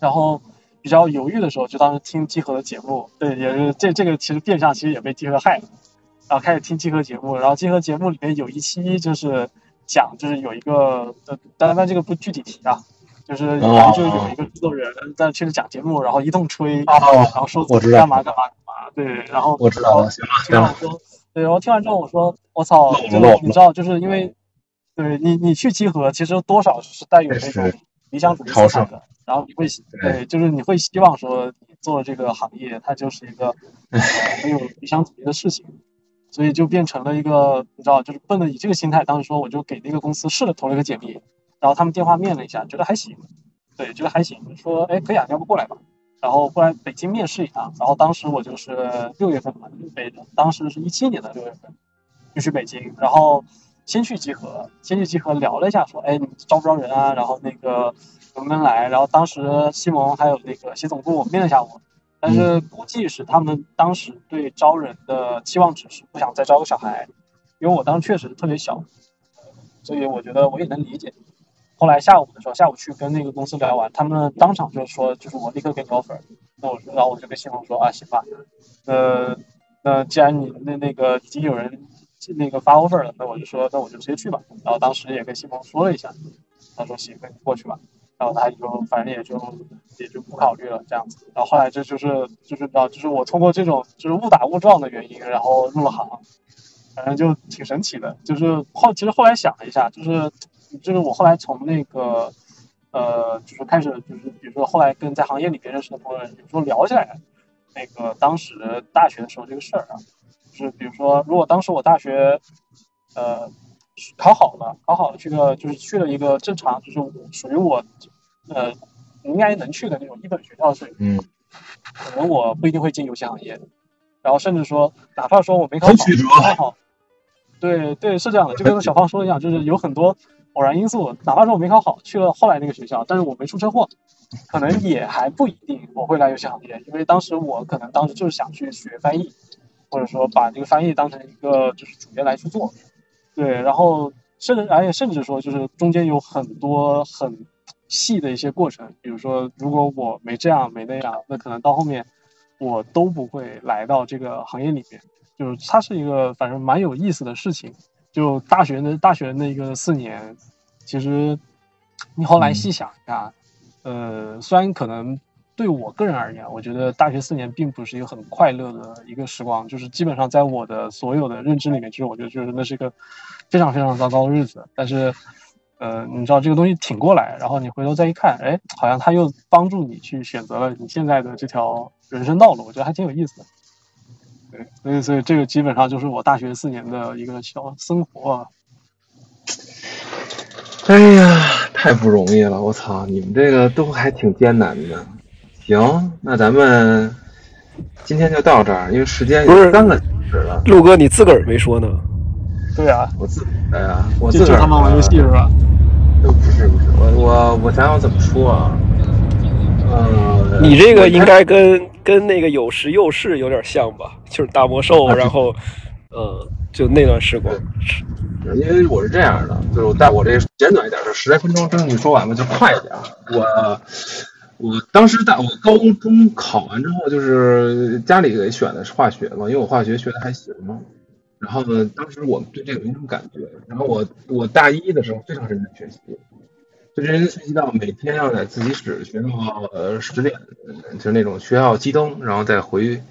然后比较犹豫的时候，就当时听集合的节目，对，也是这这个其实变相其实也被集合害了。然后开始听集合节目，然后集合节目里面有一期就是讲，就是有一个，呃，但但这个不具体提啊。就是然后就有一个制作人在去讲节目，然后一通吹，然后说
我知道
干嘛干嘛干嘛，对，然后
我知道了，行
听完说，对，然后听完之后我说我操，就你知道，就是因为对你你去集合，其实多少是带有那种理想主义思想的，然后你会对，就是你会希望说你做这个行业，它就是一个很有理想主义的事情，所以就变成了一个你知道，就是奔着以这个心态，当时说我就给那个公司试了投了一个简历。然后他们电话面了一下，觉得还行，对，觉得还行，说，哎，可以啊，要不过来吧。然后过来北京面试一趟。然后当时我就是六月份嘛，北，当时是一七年的六月份，就去北京。然后先去集合，先去集合聊了一下，说，哎，你招不招人啊？然后那个能不能来？然后当时西蒙还有那个习总部面了一下我，但是估计是他们当时对招人的期望值是不想再招个小孩，因为我当时确实特别小，所以我觉得我也能理解。后来下午的时候，下午去跟那个公司聊完，他们当场就说，就是我立刻给你 offer。那我说，然后我就跟新红说啊，行吧，呃，那既然你那那个已经有人那个发 offer 了，那我就说，那我就直接去吧。然后当时也跟新红说了一下，他说行，那你过去吧。然后他就反正也就也就不考虑了这样子。然后后来这就是就是道，就是我通过这种就是误打误撞的原因，然后入了行，反正就挺神奇的。就是后其实后来想了一下，就是。就是我后来从那个，呃，就是开始，就是比如说后来跟在行业里边认识的朋友，有时候聊起来，那个当时大学的时候这个事儿啊，就是比如说，如果当时我大学，呃，考好了，考好了去个就是去了一个正常，就是属于我，呃，应该能去的那种一本学校水平，嗯，可能我不一定会进游戏行业，然后甚至说，哪怕说我没考好，考好，对对是这样的，就跟小芳说的一样，就是有很多。偶然因素，哪怕说我没考好，去了后来那个学校，但是我没出车祸，可能也还不一定我会来游戏行业，因为当时我可能当时就是想去学翻译，或者说把这个翻译当成一个就是主业来去做，对，然后甚至而且甚至说就是中间有很多很细的一些过程，比如说如果我没这样没那样，那可能到后面我都不会来到这个行业里面，就是它是一个反正蛮有意思的事情。就大学那大学那个四年，其实你后来细想一下，呃，虽然可能对我个人而言，我觉得大学四年并不是一个很快乐的一个时光，就是基本上在我的所有的认知里面，其实我觉得就是那是一个非常非常糟糕的日子。但是，呃，你知道这个东西挺过来，然后你回头再一看，哎，好像它又帮助你去选择了你现在的这条人生道路，我觉得还挺有意思的。对，所以所以这个基本上就是我大学四年的一个小生活。
哎呀，太不容易了！我操，你们这个都还挺艰难的。行，那咱们今天就到这儿，因为时间
不是
三个小时了。
陆哥，你自个儿没说呢？
对啊，
我自哎呀，我自个
儿他妈玩游戏是吧？
都不是不是，我我我想想怎么说啊？呃，
你这个应该跟。跟那个有时又是有点像吧，就是大魔兽，然后，呃，就那段时光。
因为我是这样的，就是在我这简短一点，就十来分钟，争取说完吧，就快一点。我我当时在我高中考完之后，就是家里给选的是化学嘛，因为我化学学的还行嘛。然后呢，当时我对这个没什么感觉。然后我我大一的时候非常认真学习。就认真学习到每天要在自习室学到呃十点，就是那种学校熄灯，然后再回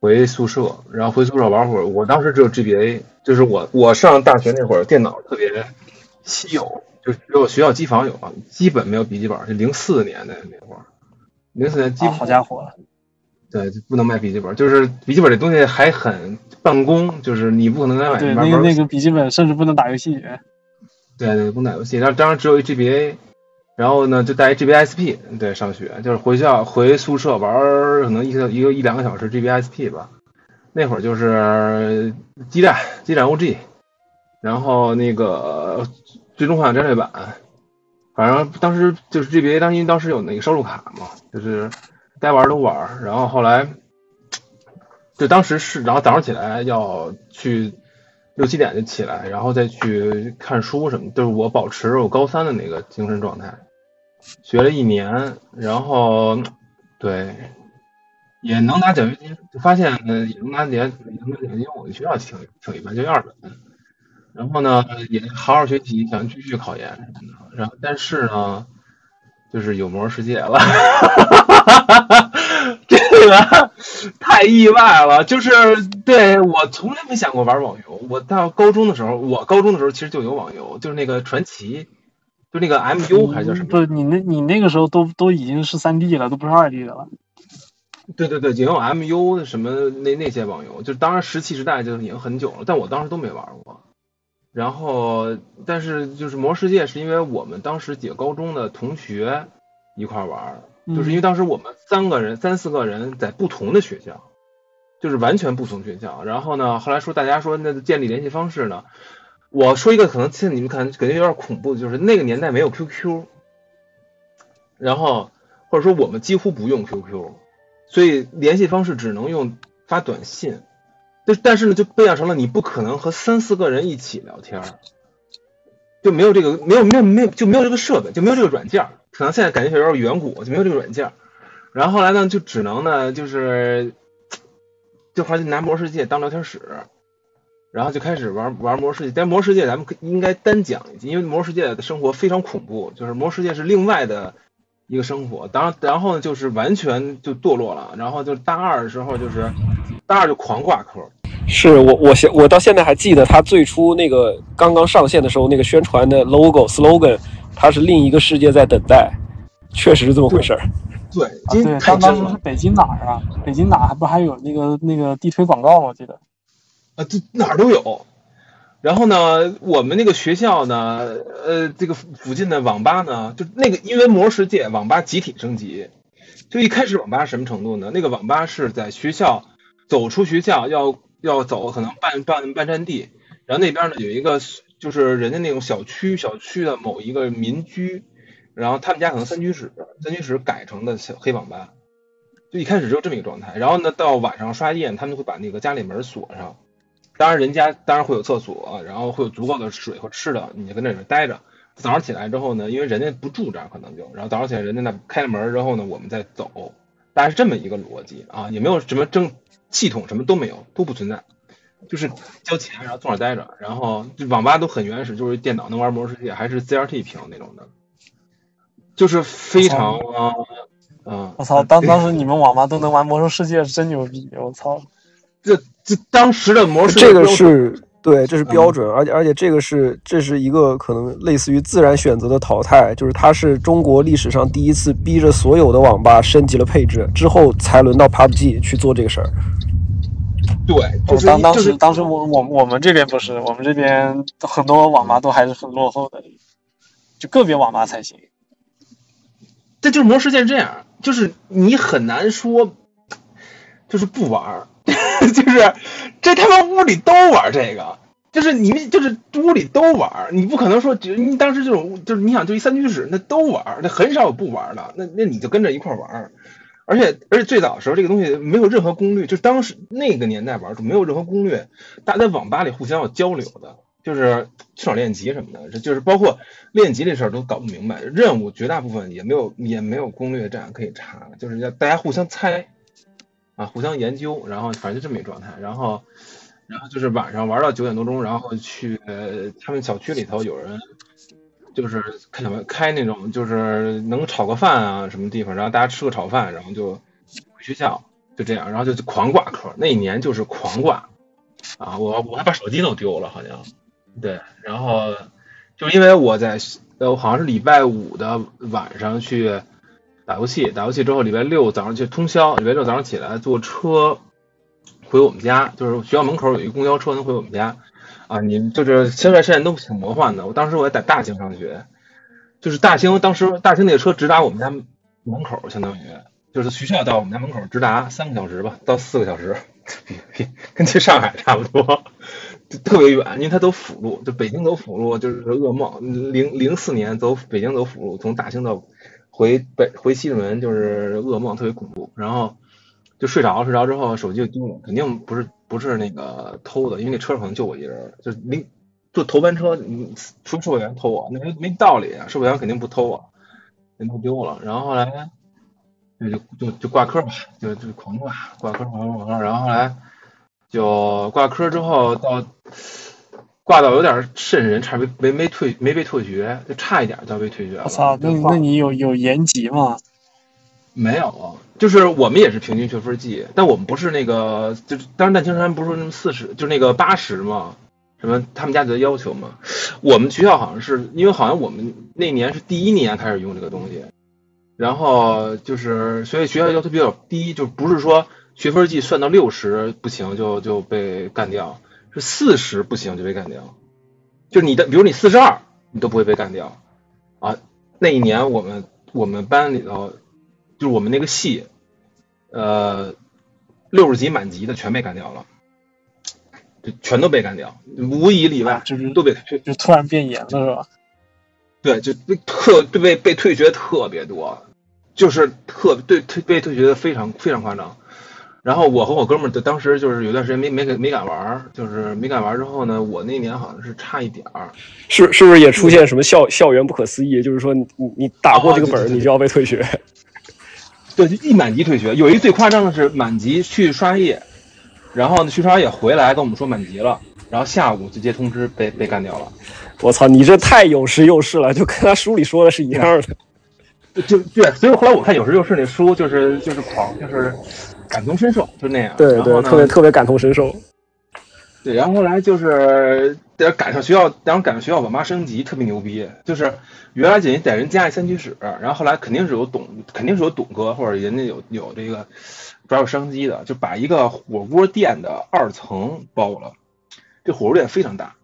回宿舍，然后回宿舍玩会儿。我当时只有 GBA，就是我我上大学那会儿电脑特别稀有，就只有学校机房有，基本没有笔记本。就零四年的那会儿，零四年基
好家伙，
对，不能卖笔记本，就是笔记本这东西还很办公，就是你不可能再买。
对，那个那个笔记本甚至不能打游戏。
对对，不打游戏，然后当时只有一 GBA，然后呢就带一 GBSP，对，上学就是回校回宿舍玩，可能一个一个一两个小时 GBSP 吧。那会儿就是激战、激战 OG，然后那个最终幻想战略版，反正当时就是 GBA，当因为当时有那个收入卡嘛，就是该玩都玩。然后后来就当时是，然后早上起来要去六七点就起来，然后再去看书什么，就是我保持我高三的那个精神状态，学了一年，然后对也能拿奖学金，就发现也能拿奖，也能拿奖学金。我的学校挺挺一般，就二本。然后呢，也好好学习，想继续考研。然后，但是呢，就是有魔兽世界了，这个太意外了。就是对我从来没想过玩网游。我到高中的时候，我高中的时候其实就有网游，就是那个传奇，就那个 MU 还是叫什么？
不是你那，你那个时候都都已经是三 D 了，都不是二 D 的了。
对对对，已经有 MU 什么那那些网游，就当然石器时代就已经很久了，但我当时都没玩过。然后，但是就是魔世界，是因为我们当时几个高中的同学一块玩，就是因为当时我们三个人、三四个人在不同的学校，就是完全不同学校。然后呢，后来说大家说那建立联系方式呢，我说一个可能现在你们看感觉有点恐怖，就是那个年代没有 QQ，然后或者说我们几乎不用 QQ，所以联系方式只能用发短信。就但是呢，就变成了你不可能和三四个人一起聊天，就没有这个没有没有没有就没有这个设备，就没有这个软件。可能现在感觉有点远古，就没有这个软件。然后后来呢，就只能呢，就是就好像拿魔世界当聊天室，然后就开始玩玩魔世界。但魔世界咱们应该单讲一集，因为魔世界的生活非常恐怖，就是魔世界是另外的一个生活。当然，然后呢，就是完全就堕落了。然后就大二的时候就是。大二就狂挂科，
是我我现我到现在还记得他最初那个刚刚上线的时候那个宣传的 logo slogan，它是另一个世界在等待，确实是这么回事儿。
对，
对，当当时是北京哪儿啊？北京哪还不还有那个那个地推广告吗？我记得
啊，这哪儿都有。然后呢，我们那个学校呢，呃，这个附近的网吧呢，就那个因为魔世界网吧集体升级，就一开始网吧什么程度呢？那个网吧是在学校。走出学校要要走，可能半半半山地，然后那边呢有一个就是人家那种小区小区的某一个民居，然后他们家可能三居室，三居室改成的小黑网吧，就一开始就这么一个状态。然后呢到晚上刷夜，他们会把那个家里门锁上，当然人家当然会有厕所，然后会有足够的水和吃的，你就跟那里面待着。早上起来之后呢，因为人家不住这儿，可能就然后早上起来人家那开了门之后呢，我们再走，大概是这么一个逻辑啊，也没有什么争。系统什么都没有，都不存在，就是交钱，然后坐那待着，然后网吧都很原始，就是电脑能玩魔兽世界，还是 CRT 屏那种的，就是非常啊，嗯，
我操，当当时你们网吧都能玩魔兽世界，真牛逼，我操，
这这当时的魔兽
这个是。对，这是标准，而且而且这个是这是一个可能类似于自然选择的淘汰，就是它是中国历史上第一次逼着所有的网吧升级了配置之后，才轮到 PUBG 去做这个事儿。
对，就是
当当时当时我我我们这边不是，我们这边很多网吧都还是很落后的，就个别网吧才行。
但就是魔世界这样，就是你很难说，就是不玩。就是这他妈屋里都玩这个，就是你们就是屋里都玩，你不可能说就你当时这种就是你想就一三居室那都玩，那很少有不玩的，那那你就跟着一块玩，而且而且最早的时候这个东西没有任何攻略，就当时那个年代玩就没有任何攻略，大家在网吧里互相要交流的，就是去哪练级什么的，这就是包括练级这事儿都搞不明白，任务绝大部分也没有也没有攻略站可以查，就是要大家互相猜。啊，互相研究，然后反正就这么一状态，然后，然后就是晚上玩到九点多钟，然后去他们小区里头有人，就是开开那种就是能炒个饭啊什么地方，然后大家吃个炒饭，然后就回学校，就这样，然后就狂挂科，那一年就是狂挂，啊，我我还把手机弄丢了，好像，对，然后就因为我在呃好像是礼拜五的晚上去。打游戏，打游戏之后，礼拜六早上去通宵。礼拜六早上起来坐车回我们家，就是学校门口有一个公交车能回我们家。啊，你就是现在现在都挺魔幻的。我当时我在大兴上学，就是大兴当时大兴那个车直达我们家门口，相当于就是学校到我们家门口直达三个小时吧，到四个小时，跟去上海差不多。特别远，因为它走辅路，就北京走辅路就是噩梦。零零四年走北京走辅路，从大兴到回北回西直门就是噩梦，特别恐怖。然后就睡着，睡着之后手机就丢了，肯定不是不是那个偷的，因为那车可能就我一人，就没坐头班车，你除售票员偷我，那没没道理啊，售票员肯定不偷我，人都丢了。然后后来就就就就挂科吧，就就狂挂挂科狂挂科，然后后来。就挂科之后到挂到有点瘆人，差没没没退没被退学，就差一点就要被退学了。
我操，那那你有有延级吗？
没有，就是我们也是平均学分计，但我们不是那个，就是当时在青山不是说那么四十，就是那个八十嘛，什么他们家的要求嘛。我们学校好像是因为好像我们那年是第一年开始用这个东西，然后就是所以学校要求比较低，就不是说。学分计算到六十不行就就被干掉，是四十不行就被干掉，就是你的，比如你四十二，你都不会被干掉啊。那一年我们我们班里头，就是我们那个系，呃，六十级满级的全被干掉了，就全都被干掉，无一例外，
就是
都被
就突然变严了是吧？
对，就被特被被退学特别多，就是特对退被退学的非常非常夸张。然后我和我哥们儿就当时就是有段时间没没没敢玩儿，就是没敢玩儿之后呢，我那年好像是差一点儿，
是是不是也出现什么校校园不可思议？就是说你你打过这个本儿，你就要被退学。
对，就一满级退学。有一最夸张的是满级去刷夜，然后呢去刷夜回来跟我们说满级了，然后下午直接通知被被干掉了。
我操，你这太有实有事了，就跟他书里说的是一样的。
就对，所以后来我看有时有事那书就是就是狂就是。感同身受，就那样。
对对，特别特别感同身受。
对，然后后来就是得赶上学校，然后赶上学校网吧升级，特别牛逼。就是原来仅在人家里三居室，然后后来肯定是有董，肯定是有董哥或者人家有有这个抓住商机的，就把一个火锅店的二层包了。这火锅店非常大，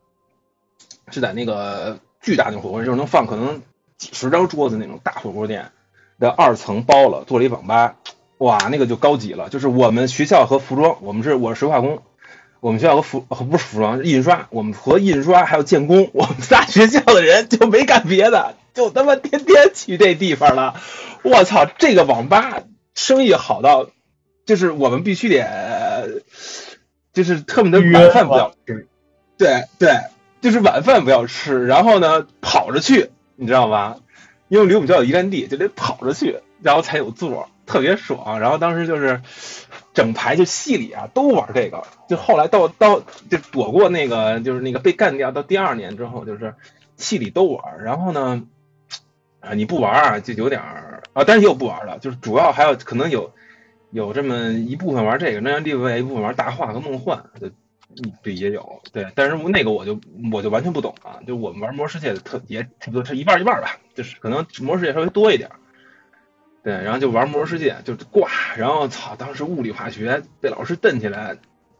是在那个巨大那种火锅，就是能放可能几十张桌子那种大火锅店的二层包了，做了一网吧。哇，那个就高级了，就是我们学校和服装，我们是我是水化工，我们学校和服不是服装印刷，我们和印刷还有建工，我们仨学校的人就没干别的，就他妈天天去这地方了。我操，这个网吧生意好到，就是我们必须得，就是特别的晚饭不要吃，对对，就是晚饭不要吃，然后呢跑着去，你知道吧？因为离我们学校有一站地，就得跑着去，然后才有座。特别爽，然后当时就是整排就系里啊都玩这个，就后来到到就躲过那个就是那个被干掉，到第二年之后就是系里都玩，然后呢啊你不玩啊就有点啊，但是也有不玩的，就是主要还有可能有有这么一部分玩这个，那另外一部分玩大话和梦幻，对也有对，但是那个我就我就完全不懂啊，就我们玩魔世界的特也差不多是一半一半吧，就是可能魔世界稍微多一点。对，然后就玩魔兽世界，就挂，然后操，当时物理化学被老师瞪起来，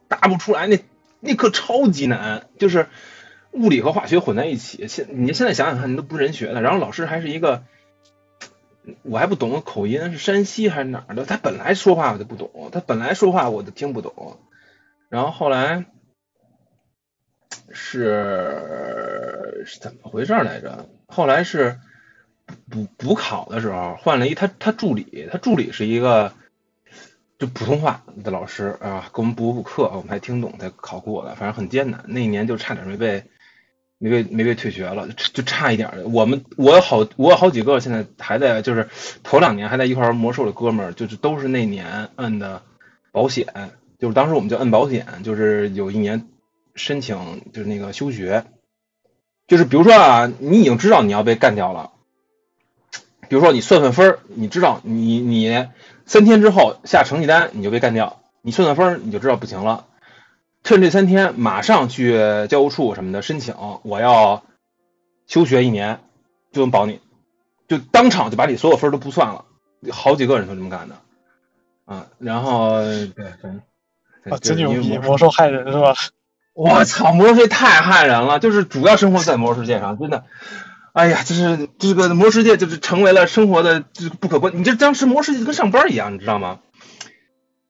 答不出来，那那课超级难，就是物理和化学混在一起。现你现在想想看，你都不是人学的。然后老师还是一个，我还不懂口音是山西还是哪儿的，他本来说话我就不懂，他本来说话我就听不懂。然后后来是是怎么回事来着？后来是。补补考的时候换了一他他助理，他助理是一个就普通话的老师啊，给我们补补课，我们还听懂才考过的，反正很艰难。那一年就差点没被没被没被退学了，就差一点。我们我有好我有好几个现在还在，就是头两年还在一块玩魔兽的哥们儿，就是都是那年摁的保险，就是当时我们就摁保险，就是有一年申请就是那个休学，就是比如说啊，你已经知道你要被干掉了。比如说你算算分儿，你知道你你三天之后下成绩单你就被干掉，你算算分儿你就知道不行了。趁这三天马上去教务处什么的申请，我要休学一年，就能保你，就当场就把你所有分都不算了。好几个人都这么干的啊。然后对，
啊，真牛逼！魔兽害人是吧？
我操，魔兽太害人了，就是主要生活在魔兽世界上，真的。哎呀，就是这个魔世界，就是成为了生活的这不可不。你这当时魔世界跟上班一样，你知道吗？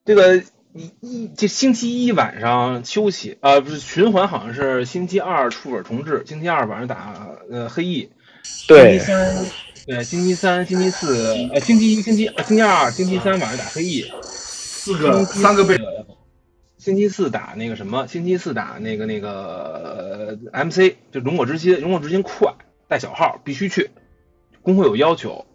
这个一一这星期一晚上休息，呃，不是循环，好像是星期二出本重置，星期二晚上打呃黑翼，
对，
星期三对，星期三、星期四，呃，星期一、星期呃星期二、星期三晚上打黑翼，
四个三个贝
星期四打那个什么？星期四打那个那个 MC，就龙火之心，龙火之心快，带小号必须去。工会有要求，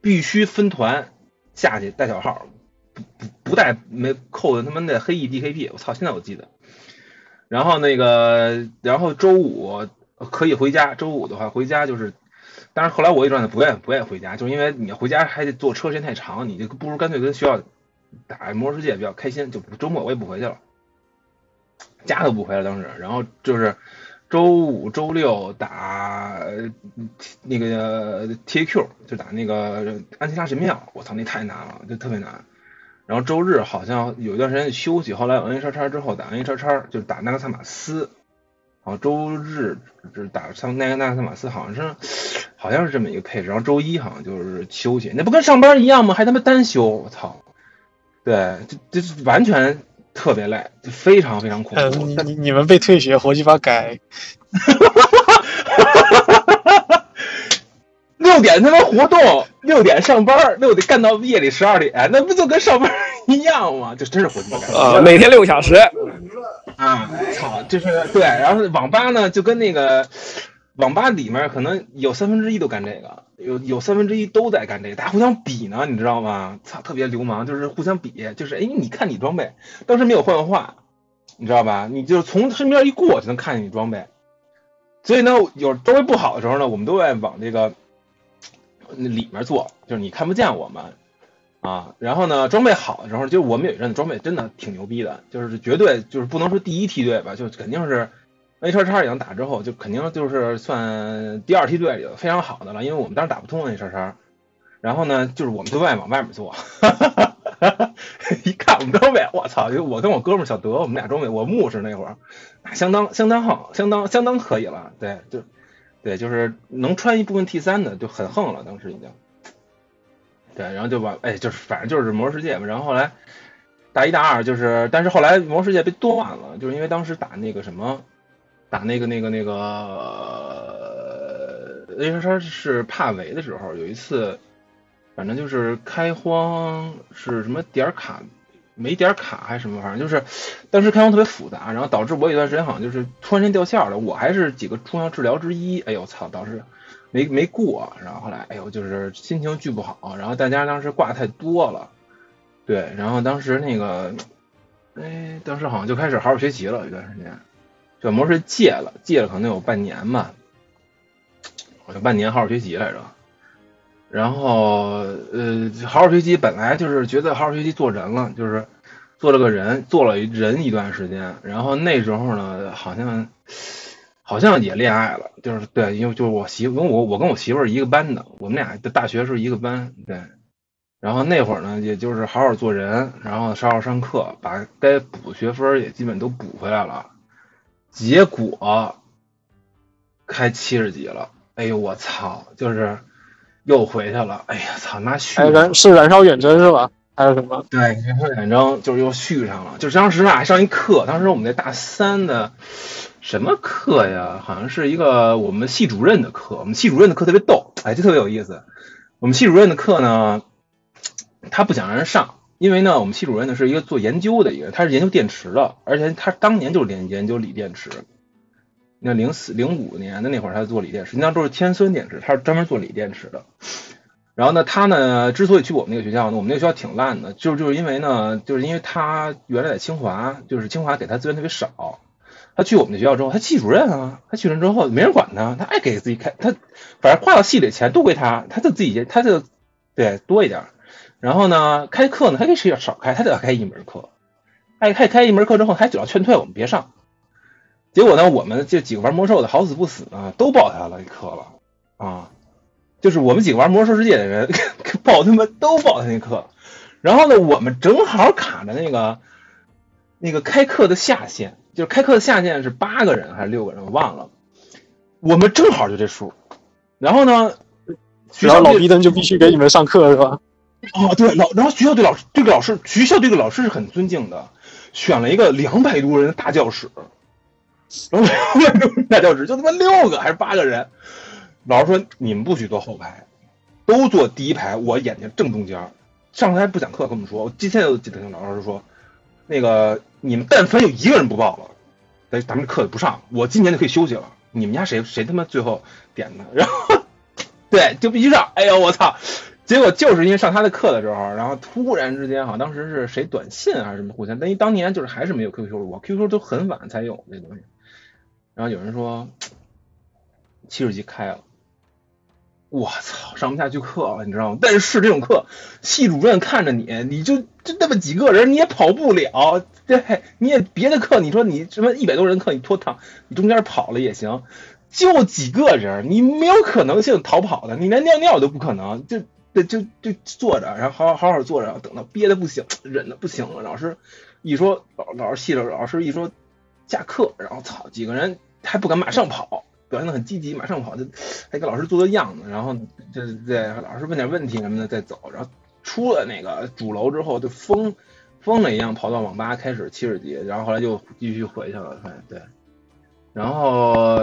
必须分团下去带小号，不不不带没扣的他妈的黑翼 DKP。我操，现在我记得。然后那个，然后周五可以回家。周五的话回家就是，但是后来我一转不愿不愿意回家，就因为你回家还得坐车时间太长，你就不如干脆跟学校。打魔兽世界比较开心，就周末我也不回去了，家都不回了。当时，然后就是周五、周六打那个 TAQ，就打那个安琪拉神庙。我操，那太难了，就特别难。然后周日好像有一段时间休息，后来 N A 叉叉之后打 N A 叉叉，就打那个萨马斯。然后周日就是打上那个那个萨马斯，好像是好像是这么一个配置。然后周一好像就是休息，那不跟上班一样吗？还他妈单休，我操！对，就就是完全特别累，就非常非常恐怖。
你你你们被退学，活鸡巴改，
六点他妈活动，六点上班，六点干到夜里十二点，那不就跟上班一样吗？就真是活计法改
啊，每天六个小时
啊！操，就是对，然后网吧呢就跟那个。网吧里面可能有三分之一都干这个，有有三分之一都在干这个，大家互相比呢，你知道吗？操，特别流氓，就是互相比，就是哎，你看你装备，当时没有幻化，你知道吧？你就从身边一过就能看见你装备，所以呢，有装备不好的时候呢，我们都爱往这个里面做，就是你看不见我们啊。然后呢，装备好的时候，就我们有一阵装备真的挺牛逼的，就是绝对就是不能说第一梯队吧，就肯定是。A 叉叉已经打之后，就肯定就是算第二梯队里非常好的了，因为我们当时打不通 A 叉叉。然后呢，就是我们对外往外面做，一看我们装备，我操！就我跟我哥们小德，我们俩装备，我牧师那会儿，相当相当横，相当相当可以了。对，就对，就是能穿一部分 T 三的就很横了，当时已经。对，然后就把哎，就是反正就是魔兽世界嘛。然后后来大一大二就是，但是后来魔兽世界被断了，就是因为当时打那个什么。打那个那个那个，A 叉叉是帕维的时候，有一次，反正就是开荒是什么点卡没点卡还是什么，反正就是当时开荒特别复杂，然后导致我有段时间好像就是突然间掉线了，我还是几个重要治疗之一，哎呦我操，导致没没过，然后后来哎呦就是心情巨不好，然后大家当时挂太多了，对，然后当时那个，哎，当时好像就开始好好学习了一段时间。这模式戒了，戒了可能有半年吧，好像半年好好学习来着。然后呃，好好学习本来就是觉得好好学习做人了，就是做了个人，做了人一段时间。然后那时候呢，好像好像也恋爱了，就是对，因为就是我媳妇跟我，我跟我媳妇儿一个班的，我们俩的大学是一个班，对。然后那会儿呢，也就是好好做人，然后好好上课，把该补的学分也基本都补回来了。结果开七十级了，哎呦我操！就是又回去了，哎呀操！那续
燃是燃烧远征是吧？还有什么？
对，燃烧远征就是又续上了。就是当时啊，还上一课，当时我们那大三的什么课呀？好像是一个我们系主任的课。我们系主任的课特别逗，哎，就特别有意思。我们系主任的课呢，他不想让人上。因为呢，我们系主任呢是一个做研究的一个，他是研究电池的，而且他当年就是研研究锂电池。那零四零五年的那会儿，他做锂电池，实际上都是铅酸电池，他是专门做锂电池的。然后呢，他呢之所以去我们那个学校呢，我们那个学校挺烂的，就就是因为呢，就是因为他原来在清华，就是清华给他资源特别少。他去我们那学校之后，他系主任啊，他系主任之后没人管他，他爱给自己开，他反正花到系里的钱都归他，他就自己他就对多一点。然后呢，开课呢，他可以少少开，他就要开一门课。爱开开一门课之后，还主要劝退我们别上。结果呢，我们这几个玩魔兽的好死不死呢，都报他那课了啊！就是我们几个玩魔兽世界的人报他妈都报他那课。然后呢，我们正好卡着那个那个开课的下限，就是开课的下限是八个人还是六个人，我忘了。我们正好就这数。然后呢，
然后老逼灯就必须给你们上课是吧？
哦，对老，然后学校对老师这个老师学校这个老师是很尊敬的，选了一个两百多人的大教室，然后两百多人大教室就他妈六个还是八个人，老师说你们不许坐后排，都坐第一排，我眼睛正中间。上台不讲课，跟我们说，我今天都记得听老师说，那个你们但凡有一个人不报了，咱咱们课就不上，我今年就可以休息了。你们家谁谁他妈最后点的？然后对就必须上。哎呦我操！结果就是因为上他的课的时候，然后突然之间，好像当时是谁短信还是什么互相，但因当年就是还是没有 QQ，我 QQ 都很晚才有这东西。然后有人说七十级开了。我操，上不下去课了，你知道吗？但是这种课，系主任看着你，你就就那么几个人，你也跑不了。对，你也别的课，你说你什么一百多人课，你拖堂，你中间跑了也行。就几个人，你没有可能性逃跑的，你连尿尿都不可能。就对就就坐着，然后好好好好坐着，等到憋的不行，忍的不行了。老师一说，老老师气了，老师一说下课，然后操，几个人还不敢马上跑。表现的很积极，马上跑，就还给老师做做样子，然后就对老师问点问题什么的再走，然后出了那个主楼之后就疯疯了一样跑到网吧开始七十级，然后后来就继续回去了，对，然后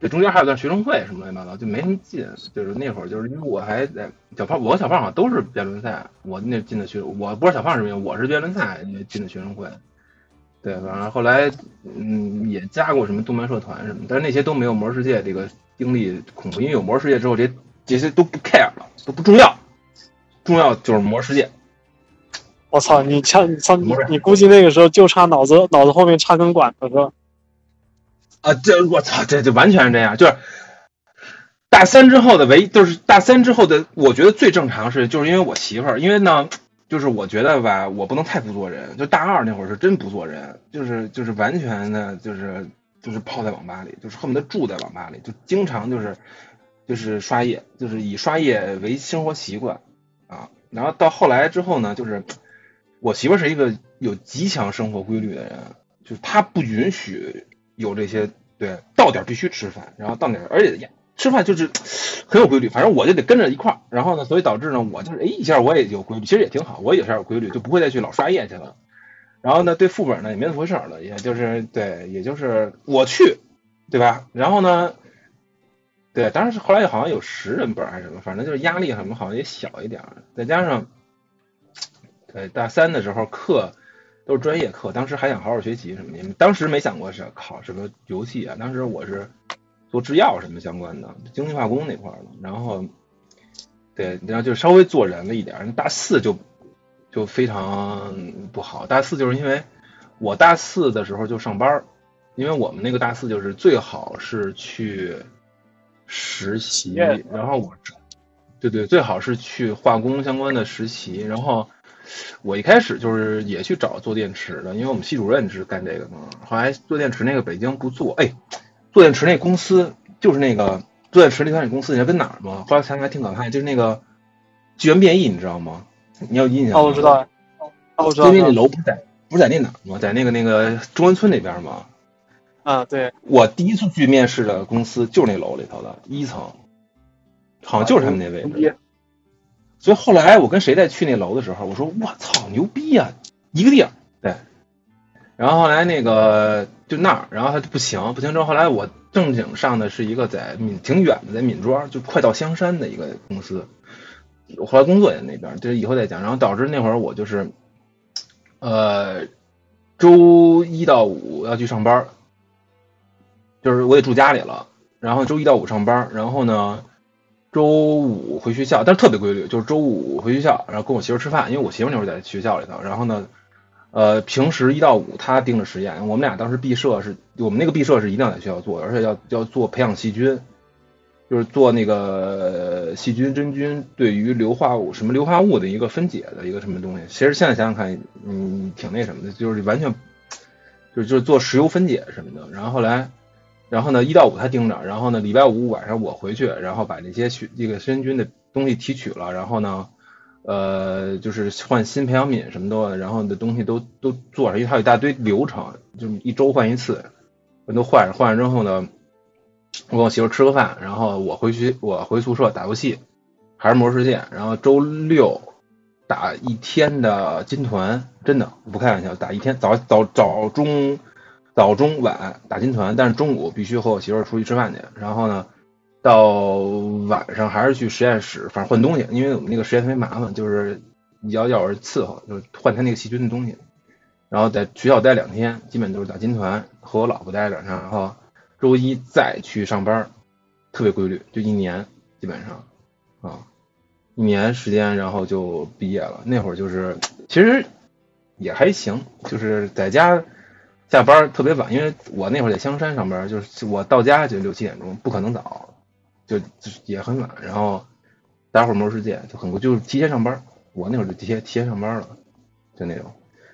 这中间还有段学生会什么乱七八糟，就没什么劲，就是那会儿就是因为我还在小胖，我和小胖好像都是辩论赛，我那进的学，我不知道小胖什么样，我是辩论赛进的学生会。对，反正后来，嗯，也加过什么动漫社团什么，但是那些都没有魔兽世界这个经历恐怖，因为有魔兽世界之后，这这些都不 care 了，都不重要，重要就是魔兽世界。
我操，你差你操你你估计那个时候就差脑子脑子后面插根管子是吧？
啊，这我操，这就完全是这样，就是大三之后的唯一就是大三之后的，我觉得最正常是就是因为我媳妇儿，因为呢。就是我觉得吧，我不能太不做人。就大二那会儿是真不做人，就是就是完全的，就是就是泡在网吧里，就是恨不得住在网吧里，就经常就是就是刷夜，就是以刷夜为生活习惯啊。然后到后来之后呢，就是我媳妇儿是一个有极强生活规律的人，就是她不允许有这些对到点必须吃饭，然后到点而且呀。吃饭就是很有规律，反正我就得跟着一块儿，然后呢，所以导致呢，我就是哎一下我也有规律，其实也挺好，我也是有规律，就不会再去老刷夜去了。然后呢，对副本呢也没那么回事了，也就是对，也就是我去，对吧？然后呢，对，当然是后来好像有十人本还是什么，反正就是压力什么好像也小一点，再加上对大三的时候课都是专业课，当时还想好好学习什么的，当时没想过是考什么游戏啊，当时我是。做制药什么相关的，精密化工那块儿的，然后，对，然后就稍微做人了一点。大四就就非常不好，大四就是因为我大四的时候就上班，因为我们那个大四就是最好是去实习，然后我，对对，最好是去化工相关的实习。然后我一开始就是也去找做电池的，因为我们系主任是干这个的。后来做电池那个北京不做，哎。做电池那公司就是那个做电池那公司，你知道跟哪儿吗？后来想起来挺可怕，就是那个纪元变异，你知道吗？你有印象吗？
哦，我知道。哦，我知道。
因为那楼不是在不是在那哪儿吗？在那个那个中关村那边吗？
啊，对。
我第一次去面试的公司就是那楼里头的一层，好像就是他们那位置。所以后来我跟谁在去那楼的时候，我说我操牛逼呀，一个地儿。对。然后后来那个。就那儿，然后他就不行，不行之后，后来我正经上的是一个在闽挺远的，在闽庄，就快到香山的一个公司。我后来工作也在那边，这以后再讲。然后导致那会儿我就是，呃，周一到五要去上班，就是我得住家里了。然后周一到五上班，然后呢，周五回学校，但是特别规律，就是周五回学校，然后跟我媳妇吃饭，因为我媳妇那会儿在学校里头，然后呢。呃，平时一到五他盯着实验，我们俩当时毕设是我们那个毕设是一定要在学校做，而且要要做培养细菌，就是做那个细菌真菌对于硫化物什么硫化物的一个分解的一个什么东西。其实现在想想看，嗯，挺那什么的，就是完全就就是做石油分解什么的。然后后来，然后呢一到五他盯着，然后呢礼拜五晚上我回去，然后把那些去这个真菌的东西提取了，然后呢。呃，就是换新培养皿什么的，然后的东西都都做上，因为它有一大堆流程，就一周换一次，我都换上。换上之后呢，我跟我媳妇吃个饭，然后我回去，我回宿舍打游戏，还是魔兽世界，然后周六打一天的金团，真的我不开玩笑，打一天早早早中早中晚打金团，但是中午必须和我媳妇儿出去吃饭去，然后呢，到晚上还是去实验室，反正换东西，因为我们那个实验特别麻烦，就是你要要人伺候，就是换他那个细菌的东西，然后在学校待两天，基本都是打金团，和我老婆待着，然后周一再去上班，特别规律，就一年基本上啊。一年时间，然后就毕业了。那会儿就是其实也还行，就是在家下班特别晚，因为我那会儿在香山上班，就是我到家就六七点钟，不可能早，就也很晚。然后打会儿魔兽世界就很就是提前上班，我那会儿就提前提前上班了，就那种。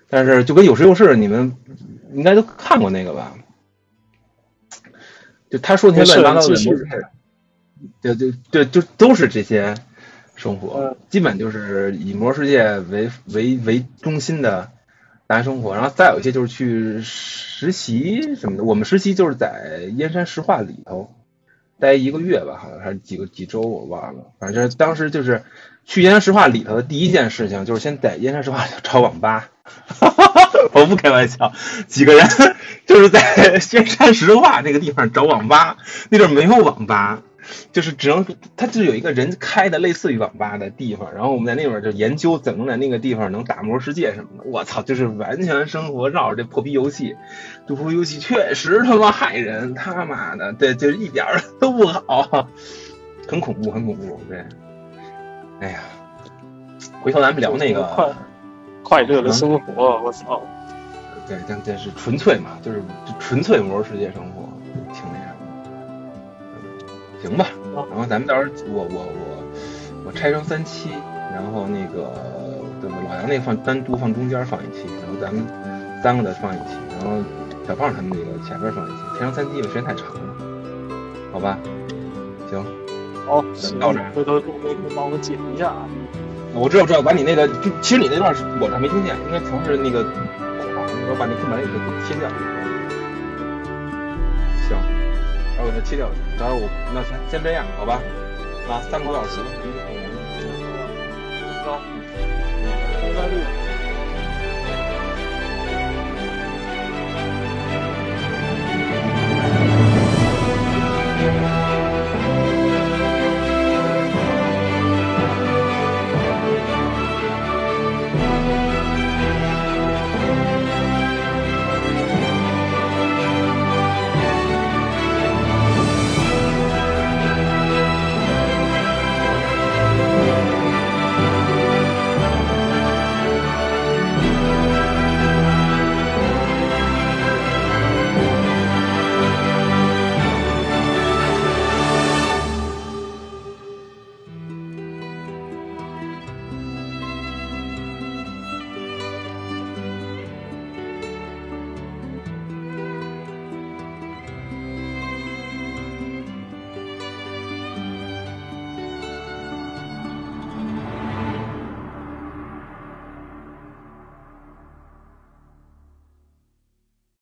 但是就跟有时有事，你们应该都看过那个吧？就他说那些乱七八糟的魔兽，就就就就都是这些。生活基本就是以魔世界为为为中心的大学生活，然后再有一些就是去实习什么的。我们实习就是在燕山石化里头待一个月吧，好像还是几个几周我忘了。反正当时就是去燕山石化里头的第一件事情就是先在燕山石化找网吧，我不开玩笑，几个人 就是在 燕山石化那个地方找网吧，那阵没有网吧。就是只能，他就有一个人开的类似于网吧的地方，然后我们在那边就研究怎么在那个地方能打魔世界什么的。我操，就是完全生活绕着这破逼游戏，这破游戏确实他妈害人，他妈的，对，就一点都不好，很恐怖，很恐怖，对。哎呀，回头咱们聊那个
快快乐的生活，我操。
对，但这是纯粹嘛，就是纯粹魔兽世界生活。行吧，然后咱们到时候我我我我拆成三期，然后那个对吧？老杨那个放单独放中间放一期，然后咱们三个的放一期，然后小胖他们那个前面放一期，拆成三期，因为时间太长了，好吧？行，
好，到这，回头你帮我剪一下啊。
我知道，知道，把你那个，就其实你那段是我这没听见，应该全是那个，我把那空白给切掉。然后给它切掉，然后我那先先这样，好吧？啊，三个多小时了，
走。